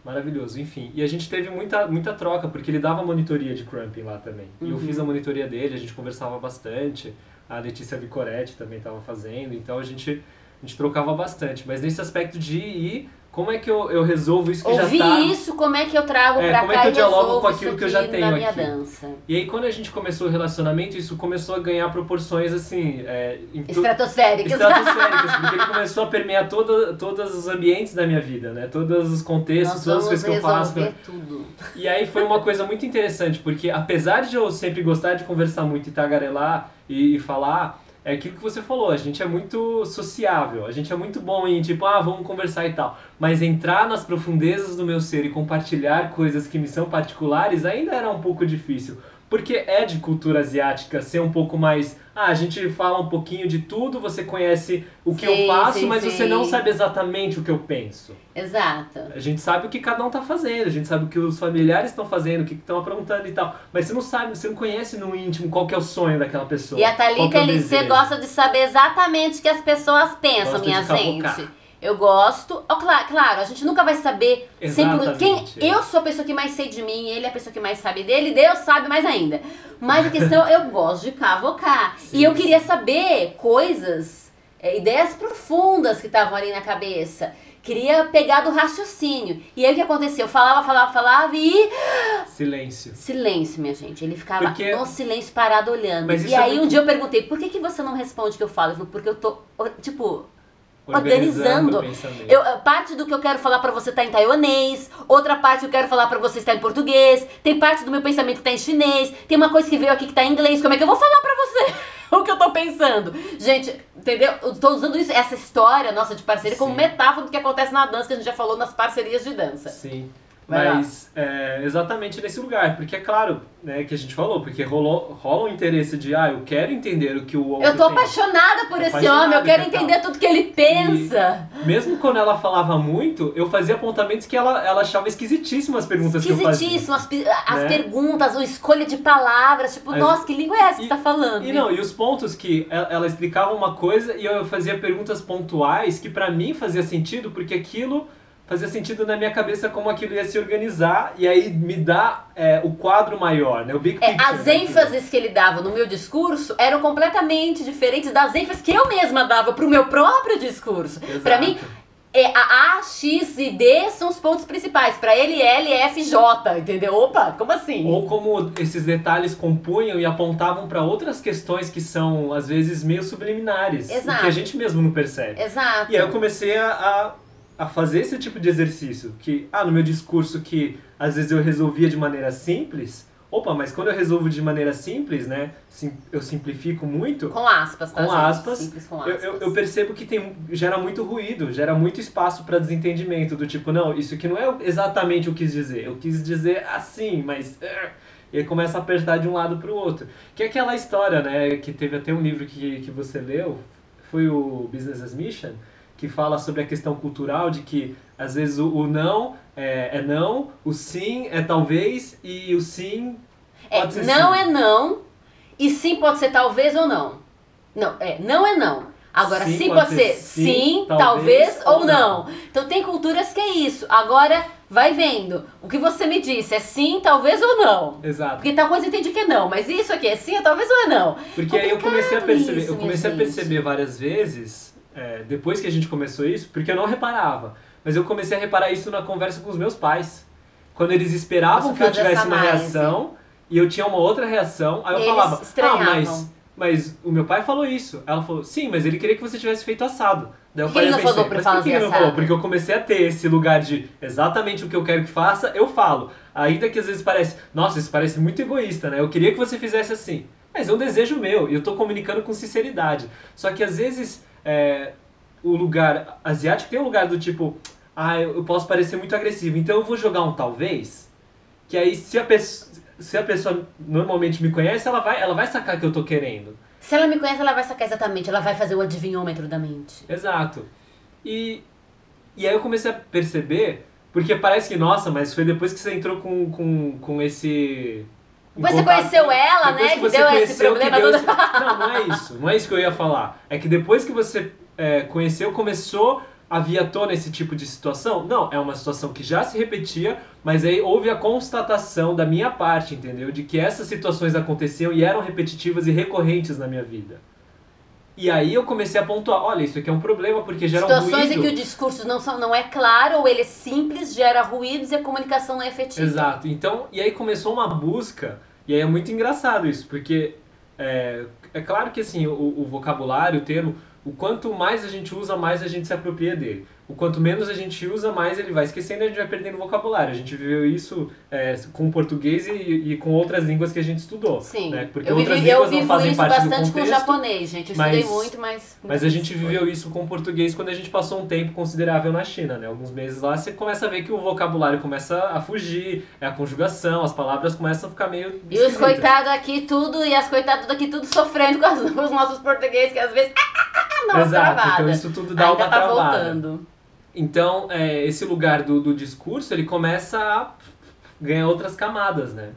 Maravilhoso, enfim. E a gente teve muita, muita troca, porque ele dava monitoria de crumping lá também. E eu Uhum. fiz a monitoria dele, a gente conversava bastante. A Letícia Vicoretti também estava fazendo, então a gente, a gente trocava bastante. Mas nesse aspecto de ir, como é que eu, eu resolvo isso que Ouvi já tá... isso, como é que eu trago É, pra como é cá que eu dialogo com aquilo que eu já tenho aqui? dança. E aí quando a gente começou o relacionamento, isso começou a ganhar proporções assim... É, Estratosféricas. estratosféricas, porque ele começou a permear toda, todos os ambientes da minha vida, né? Todos os contextos, Nós todas as coisas que eu faço. tudo. E aí foi uma coisa muito interessante, porque apesar de eu sempre gostar de conversar muito e tagarelar e, e falar, é aquilo que você falou, a gente é muito sociável, a gente é muito bom em tipo, ah, vamos conversar e tal. Mas entrar nas profundezas do meu ser e compartilhar coisas que me são particulares ainda era um pouco difícil. Porque é de cultura asiática ser um pouco mais. Ah, a gente fala um pouquinho de tudo, você conhece o que Sim, eu faço, sim, mas sim. você não sabe exatamente o que eu penso. Exato. A gente sabe o que cada um tá fazendo, a gente sabe o que os familiares estão fazendo, o que estão aprontando e tal. Mas você não sabe, você não conhece no íntimo qual que é o sonho daquela pessoa. E a Thalita é LC desejo. gosta de saber exatamente o que as pessoas pensam, Gosta minha de cavocar. Eu gosto. Ó, claro, claro, a gente nunca vai saber sempre quem. Eu sou a pessoa que mais sei de mim, ele é a pessoa que mais sabe dele, Deus sabe mais ainda. Mas a questão, eu gosto de cavocar. Sim, e eu queria saber coisas, é, ideias profundas que estavam ali na cabeça. Queria pegar do raciocínio. E aí o que aconteceu? Eu falava, falava, falava e. Silêncio. Silêncio, minha gente. Ele ficava Porque- no silêncio parado olhando. E é aí um muito- dia eu perguntei, por que, que você não responde o que eu falo? Ele falou, porque eu tô, tipo, Organizando. eu, parte do que eu quero falar pra você tá em taiwanês, outra parte que eu quero falar pra você está em português, tem parte do meu pensamento que tá em chinês, tem uma coisa que veio aqui que tá em inglês, como é que eu vou falar pra você [laughs] o que eu tô pensando? Gente, entendeu? Eu tô usando isso, essa história nossa de parceria como Sim. metáfora do que acontece na dança, que a gente já falou nas parcerias de dança. Sim. Mas é, exatamente nesse lugar, porque é claro, né, que a gente falou, porque rolou, rola um interesse de, ah, eu quero entender o que o outro Eu tô tem. apaixonada por esse Apaixonada, homem, eu quero entender tudo que ele pensa. Mesmo quando ela falava muito, eu fazia apontamentos que ela, ela achava esquisitíssimas as perguntas que eu fazia. Esquisitíssimo, as, Né? perguntas, a escolha de palavras, tipo, Mas- nossa, que língua é essa que E- você tá falando? E não, e os pontos que ela, ela explicava uma coisa e eu fazia perguntas pontuais que pra mim fazia sentido, porque aquilo fazia sentido na minha cabeça como aquilo ia se organizar e aí me dá é, o quadro maior, né? O big É, picture. as daquilo. ênfases que ele dava no meu discurso eram completamente diferentes das ênfases que eu mesma dava pro meu próprio discurso. Pra mim, é, a A, X e D são os pontos principais. Pra ele, L, F, J, entendeu? Opa, como assim? Ou como esses detalhes compunham e apontavam pra outras questões que são, às vezes, meio subliminares. Exato. Que a gente mesmo não percebe. Exato. E aí eu comecei a, a, a fazer esse tipo de exercício. Que, ah, no meu discurso que às vezes eu resolvia de maneira simples. Opa, mas quando eu resolvo de maneira simples, né? sim- eu simplifico muito. Com aspas, tá, Com aspas, Simples com Eu, aspas. eu, eu percebo que tem, gera muito ruído, gera muito espaço para desentendimento, do tipo, não, isso aqui não é exatamente o que eu quis dizer, eu quis dizer assim, mas... eh, E aí começa a apertar de um lado para o outro. Que é aquela história, né, que teve até um livro que, que você leu, foi o Business as Mission, que fala sobre a questão cultural de que, às vezes, o, o não é, é não, o sim é talvez, e o sim É, pode ser não sim. é não, e sim pode ser talvez ou não. Não, é, não é não. Agora, sim, pode, ser sim, talvez, ou não. Então tem culturas que é isso. Agora, vai vendo. O que você me disse é sim, talvez ou não. Exato. Porque tal coisa entende que é não, mas isso aqui é sim, é talvez ou é não. Porque aí eu comecei a perceber, isso, eu comecei a perceber várias vezes, é, depois que a gente começou isso, porque eu não reparava, mas eu comecei a reparar isso na conversa com os meus pais. Quando eles esperavam Você que eu tivesse uma análise. reação e eu tinha uma outra reação, aí eu Eles falava, ah, estranhavam. mas, mas o meu pai falou isso. Ela falou, sim, mas ele queria que você tivesse feito assado. Daí eu ele parei não e falou pra mas por que fazer ele não assado? falou? Porque eu comecei a ter esse lugar de exatamente o que eu quero que faça, eu falo. Ainda que às vezes parece, nossa, isso parece muito egoísta, né? Eu queria que você fizesse assim. Mas é um desejo meu e eu tô comunicando com sinceridade. Só que às vezes é, o lugar asiático tem um lugar do tipo, ah, eu posso parecer muito agressivo, então eu vou jogar um talvez, que aí se a pessoa, se a pessoa normalmente me conhece, ela vai, ela vai sacar que eu tô querendo. Se ela me conhece, ela vai sacar exatamente, ela vai fazer o adivinhômetro da mente. Exato. E, e aí eu comecei a perceber, porque parece que, nossa, mas foi depois que você entrou com, com, com esse. Você conheceu ela, né? Que, você deu esse que problema deu todo. esse- Não, não é isso. Não é isso que eu ia falar. É que depois que você é, conheceu, começou a vir à tona esse tipo de situação. Não, é uma situação que já se repetia, mas aí houve a constatação da minha parte, entendeu? De que essas situações aconteciam e eram repetitivas e recorrentes na minha vida. E aí eu comecei a pontuar, olha, isso aqui é um problema porque gera um Situações ruído. em que o discurso não, são, não é claro, ou ele é simples, gera ruídos e a comunicação não é efetiva. Exato. Então, e aí começou uma busca, e aí é muito engraçado isso, porque é, é claro que assim, o, o vocabulário, o termo, o quanto mais a gente usa, mais a gente se apropria dele. O quanto menos a gente usa, mais ele vai esquecendo e a gente vai perdendo vocabulário. A gente viveu isso é, com o português e, e com outras línguas que a gente estudou. Sim. né? Porque eu, outras vivi, eu línguas não vivo fazem isso parte do bastante com o contexto. japonês, gente. Eu mas- estudei muito, mas. Mas a gente viveu isso com o português quando a gente passou um tempo considerável na China, né? Alguns meses lá, você começa a ver que o vocabulário começa a fugir, é a conjugação, as palavras começam a ficar meio E os coitados aqui tudo, e as coitadas daqui tudo sofrendo com, as- com [laughs] os nossos portugueses, que às vezes. [laughs] Ah, não, Exato, travada. então isso tudo dá Ainda uma tá travada. voltando. Então, é, esse lugar do, do discurso, ele começa a ganhar outras camadas, né?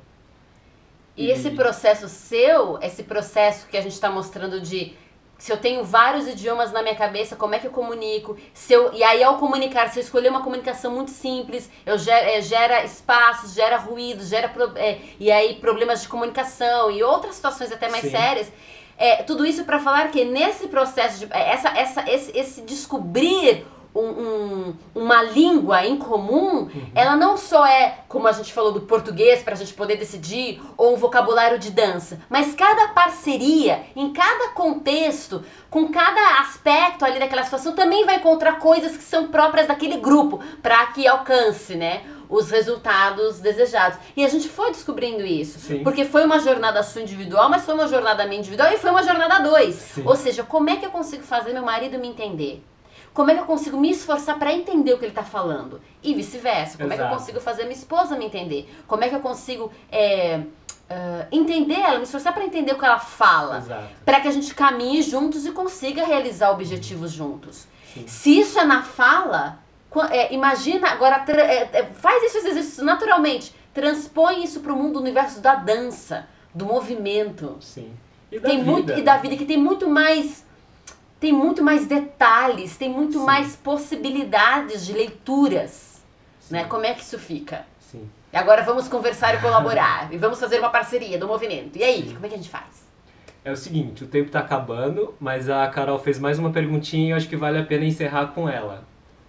E esse processo seu, esse processo que a gente está mostrando de se eu tenho vários idiomas na minha cabeça, como é que eu comunico? Se eu, e aí, ao comunicar, se eu escolher uma comunicação muito simples, eu gera, é, gera espaços, gera ruídos, gera pro- é, e aí problemas de comunicação e outras situações até mais Sim. sérias. É, tudo isso para falar que nesse processo de é, essa, essa, esse, esse descobrir um- um- uma língua em comum, ela não só é, como a gente falou, do português para a gente poder decidir, ou um vocabulário de dança, mas cada parceria, em cada contexto, com cada aspecto ali daquela situação, também vai encontrar coisas que são próprias daquele grupo, para que alcance, né? Os resultados desejados. E a gente foi descobrindo isso. Sim. Porque foi uma jornada sua individual, mas foi uma jornada minha individual e foi uma jornada dois. Sim. Ou seja, como é que eu consigo fazer meu marido me entender? Como é que eu consigo me esforçar para entender o que ele tá falando? E vice-versa. Como é que eu Exato. consigo fazer minha esposa me entender? Como é que eu consigo é, ah, entender ela, me esforçar para entender o que ela fala? Exato. Para que a gente caminhe juntos e consiga realizar objetivos juntos. Sim. Se isso é na fala, é, imagina agora, é, é, faz esse exercício naturalmente. Transpõe isso para o mundo, universo da dança, do movimento. Sim. E da Tem vida, muito e né? da vida que tem muito mais tem muito mais detalhes, tem muito Sim. mais possibilidades de leituras, Sim. né? Como é que isso fica? Sim. E agora vamos conversar e colaborar [laughs] e vamos fazer uma parceria do movimento. E aí, Sim. como é que a gente faz? É o seguinte, o tempo tá acabando, mas a Carol fez mais uma perguntinha e eu acho que vale a pena encerrar com ela,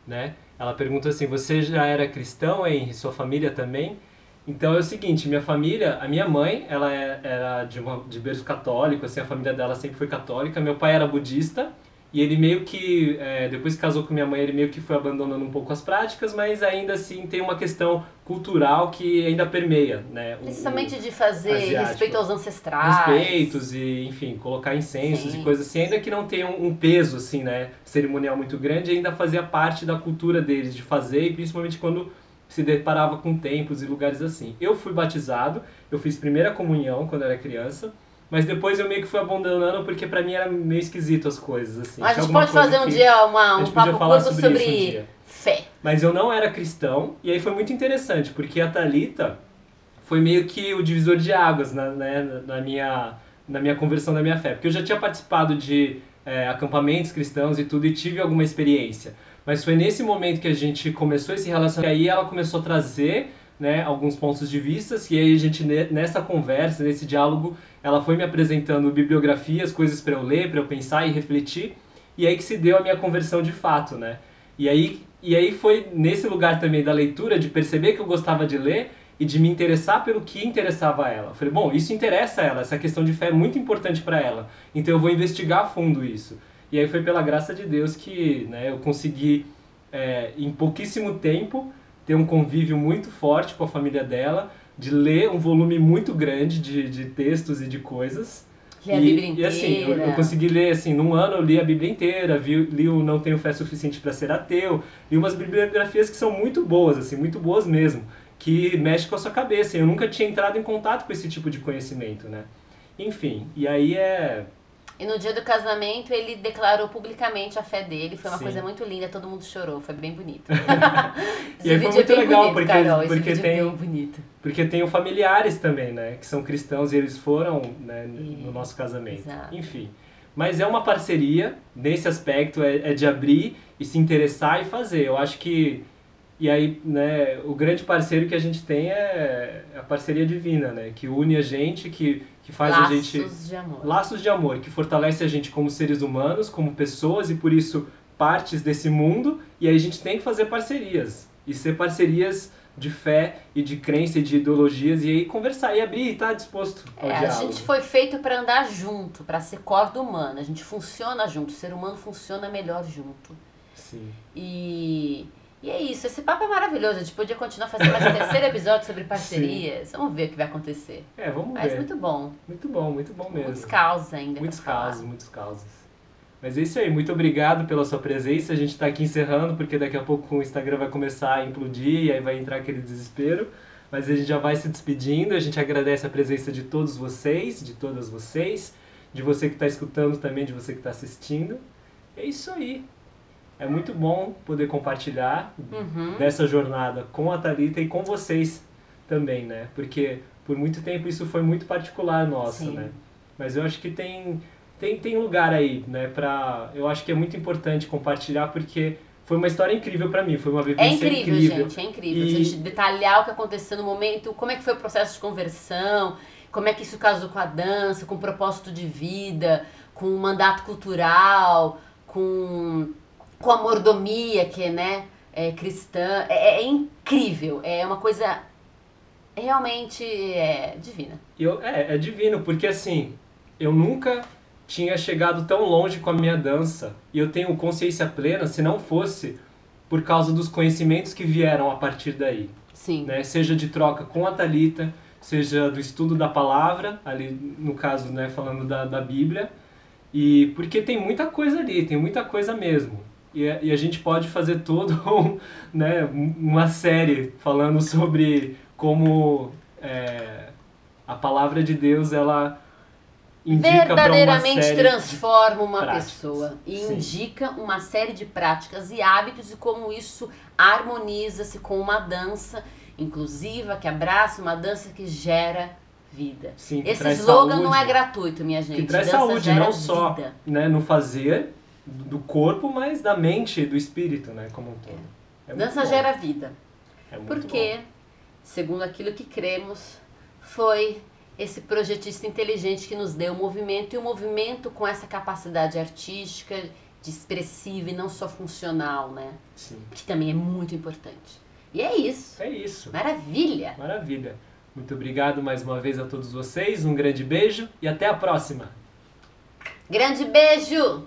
né? Ela pergunta assim, você já era cristão, Henry? Sua família também? Então é o seguinte, minha família, a minha mãe, ela é- era de, uma, de berço católico, assim, a família dela sempre foi católica. Meu pai era budista e ele meio que, é, depois que casou com minha mãe, ele meio que foi abandonando um pouco as práticas, mas ainda assim tem uma questão cultural que ainda permeia, né? o- Principalmente de fazer asiático. respeito aos ancestrais. respeitos e, enfim, colocar incensos Sim. e coisas assim, ainda que não tenha um, um peso, assim, né, cerimonial muito grande, ainda fazia parte da cultura deles de fazer, e principalmente quando se deparava com templos e lugares assim. Eu fui batizado, eu fiz primeira comunhão quando era criança, mas depois eu meio que fui abandonando porque pra mim era meio esquisito as coisas, assim. A Tinha gente alguma pode fazer um que- dia uma, a um gente papo curto sobre sobre, um fé. Mas eu não era cristão, e aí foi muito interessante, porque a Thalita foi meio que o divisor de águas na, né, na, minha, na minha conversão da minha fé. Porque eu já tinha participado de é, acampamentos cristãos e tudo, e tive alguma experiência. Mas foi nesse momento que a gente começou esse relacionamento, e aí ela começou a trazer né, alguns pontos de vista, e aí a gente, ne- nessa conversa, nesse diálogo, ela foi me apresentando bibliografias, coisas para eu ler, para eu pensar e refletir, e aí que se deu a minha conversão de fato, né? E aí, e aí foi nesse lugar também da leitura, de perceber que eu gostava de ler e de me interessar pelo que interessava a ela. Eu falei, bom, isso interessa a ela, essa questão de fé é muito importante para ela, então eu vou investigar a fundo isso. E aí foi pela graça de Deus que né, eu consegui, é, em pouquíssimo tempo, ter um convívio muito forte com a família dela, de ler um volume muito grande de, de textos e de coisas. Ler a E- Bíblia E inteira. assim, eu, eu consegui ler, assim, num ano eu li a Bíblia inteira, vi, li o Não Tenho Fé Suficiente para Ser Ateu, li umas bibliografias que são muito boas, assim, muito boas mesmo, que mexe com a sua cabeça. Eu nunca tinha entrado em contato com esse tipo de conhecimento, né? Enfim, e aí é... E no dia do casamento ele declarou publicamente a fé dele. Foi uma Sim. coisa muito linda, todo mundo chorou, foi bem bonito. [laughs] E aí foi vídeo muito é bem legal, bonito, porque- Carol, esse porque tem é. Porque familiares também, né? Que são cristãos e eles foram né, no É, nosso casamento. exato. Enfim. Mas é uma parceria, nesse aspecto, é, é de abrir e se interessar e fazer. Eu acho que. E aí, né, o grande parceiro que a gente tem é a parceria divina, né? Que une a gente, que, que faz Laços a gente. de amor. Laços de amor, que fortalece a gente como seres humanos, como pessoas e por isso partes desse mundo. E aí a gente tem que fazer parcerias. E ser parcerias de fé e de crença e de ideologias. E aí conversar e abrir e estar disposto ao É, a diálogo. gente foi feito para andar junto, para ser corda humana. A gente funciona junto, o ser humano funciona melhor junto. Sim. E, e é isso, esse papo é maravilhoso. A gente podia continuar fazendo mais um terceiro episódio sobre [laughs] parcerias. Vamos ver o que vai acontecer. É, vamos Mas ver. muito bom. Muito bom, muito bom mesmo. Muitos causos ainda. Muitos pra falar. muitos casos. Mas é isso aí, muito obrigado pela sua presença. A gente está aqui encerrando, porque daqui a pouco o Instagram vai começar a implodir e aí vai entrar aquele desespero. Mas a gente já vai se despedindo. A gente agradece a presença de todos vocês, de todas vocês, de você que está escutando também, de você que está assistindo. É isso aí. É muito bom poder compartilhar Uhum. dessa jornada com a Thalita e com vocês também, né? Porque por muito tempo isso foi muito particular nosso, Sim. né? Mas eu acho que tem, tem, tem lugar aí, né? Pra, eu acho que é muito importante compartilhar porque foi uma história incrível pra mim, foi uma É vivência incrível, gente, é incrível. E- gente detalhar o que aconteceu no momento, como é que foi o processo de conversão, como é que isso casou com a dança, com o propósito de vida, com o mandato cultural, com, com a mordomia, que né, é cristã. É, é incrível, é uma coisa realmente é, divina. Eu, é, é divino, porque assim, eu nunca tinha chegado tão longe com a minha dança e eu tenho consciência plena se não fosse por causa dos conhecimentos que vieram a partir daí. Sim. né? Seja de troca com a Talita, seja do estudo da palavra, ali no caso, né, falando da, da Bíblia, e porque tem muita coisa ali, tem muita coisa mesmo. E, a- e a gente pode fazer todo [laughs] um, né, uma série falando sobre como é, a palavra de Deus ela uma verdadeiramente série transforma uma práticas. pessoa e Sim. indica uma série de práticas e hábitos e como isso harmoniza-se com uma dança inclusiva que abraça uma dança que gera vida. Sim, Esse slogan não é saúde. gratuito, minha gente. que traz dança saúde, não só vida. né, no fazer do corpo, mas da mente e do espírito, né, como um todo. É dança gera vida. É muito Porque, bom. segundo aquilo que cremos, foi esse projetista inteligente que nos deu o movimento e o movimento com essa capacidade artística, de expressiva e não só funcional, né? Sim. Que também é muito importante. E é isso. É isso. Maravilha! Maravilha. Muito obrigado mais uma vez a todos vocês. Um grande beijo e até a próxima. Grande beijo!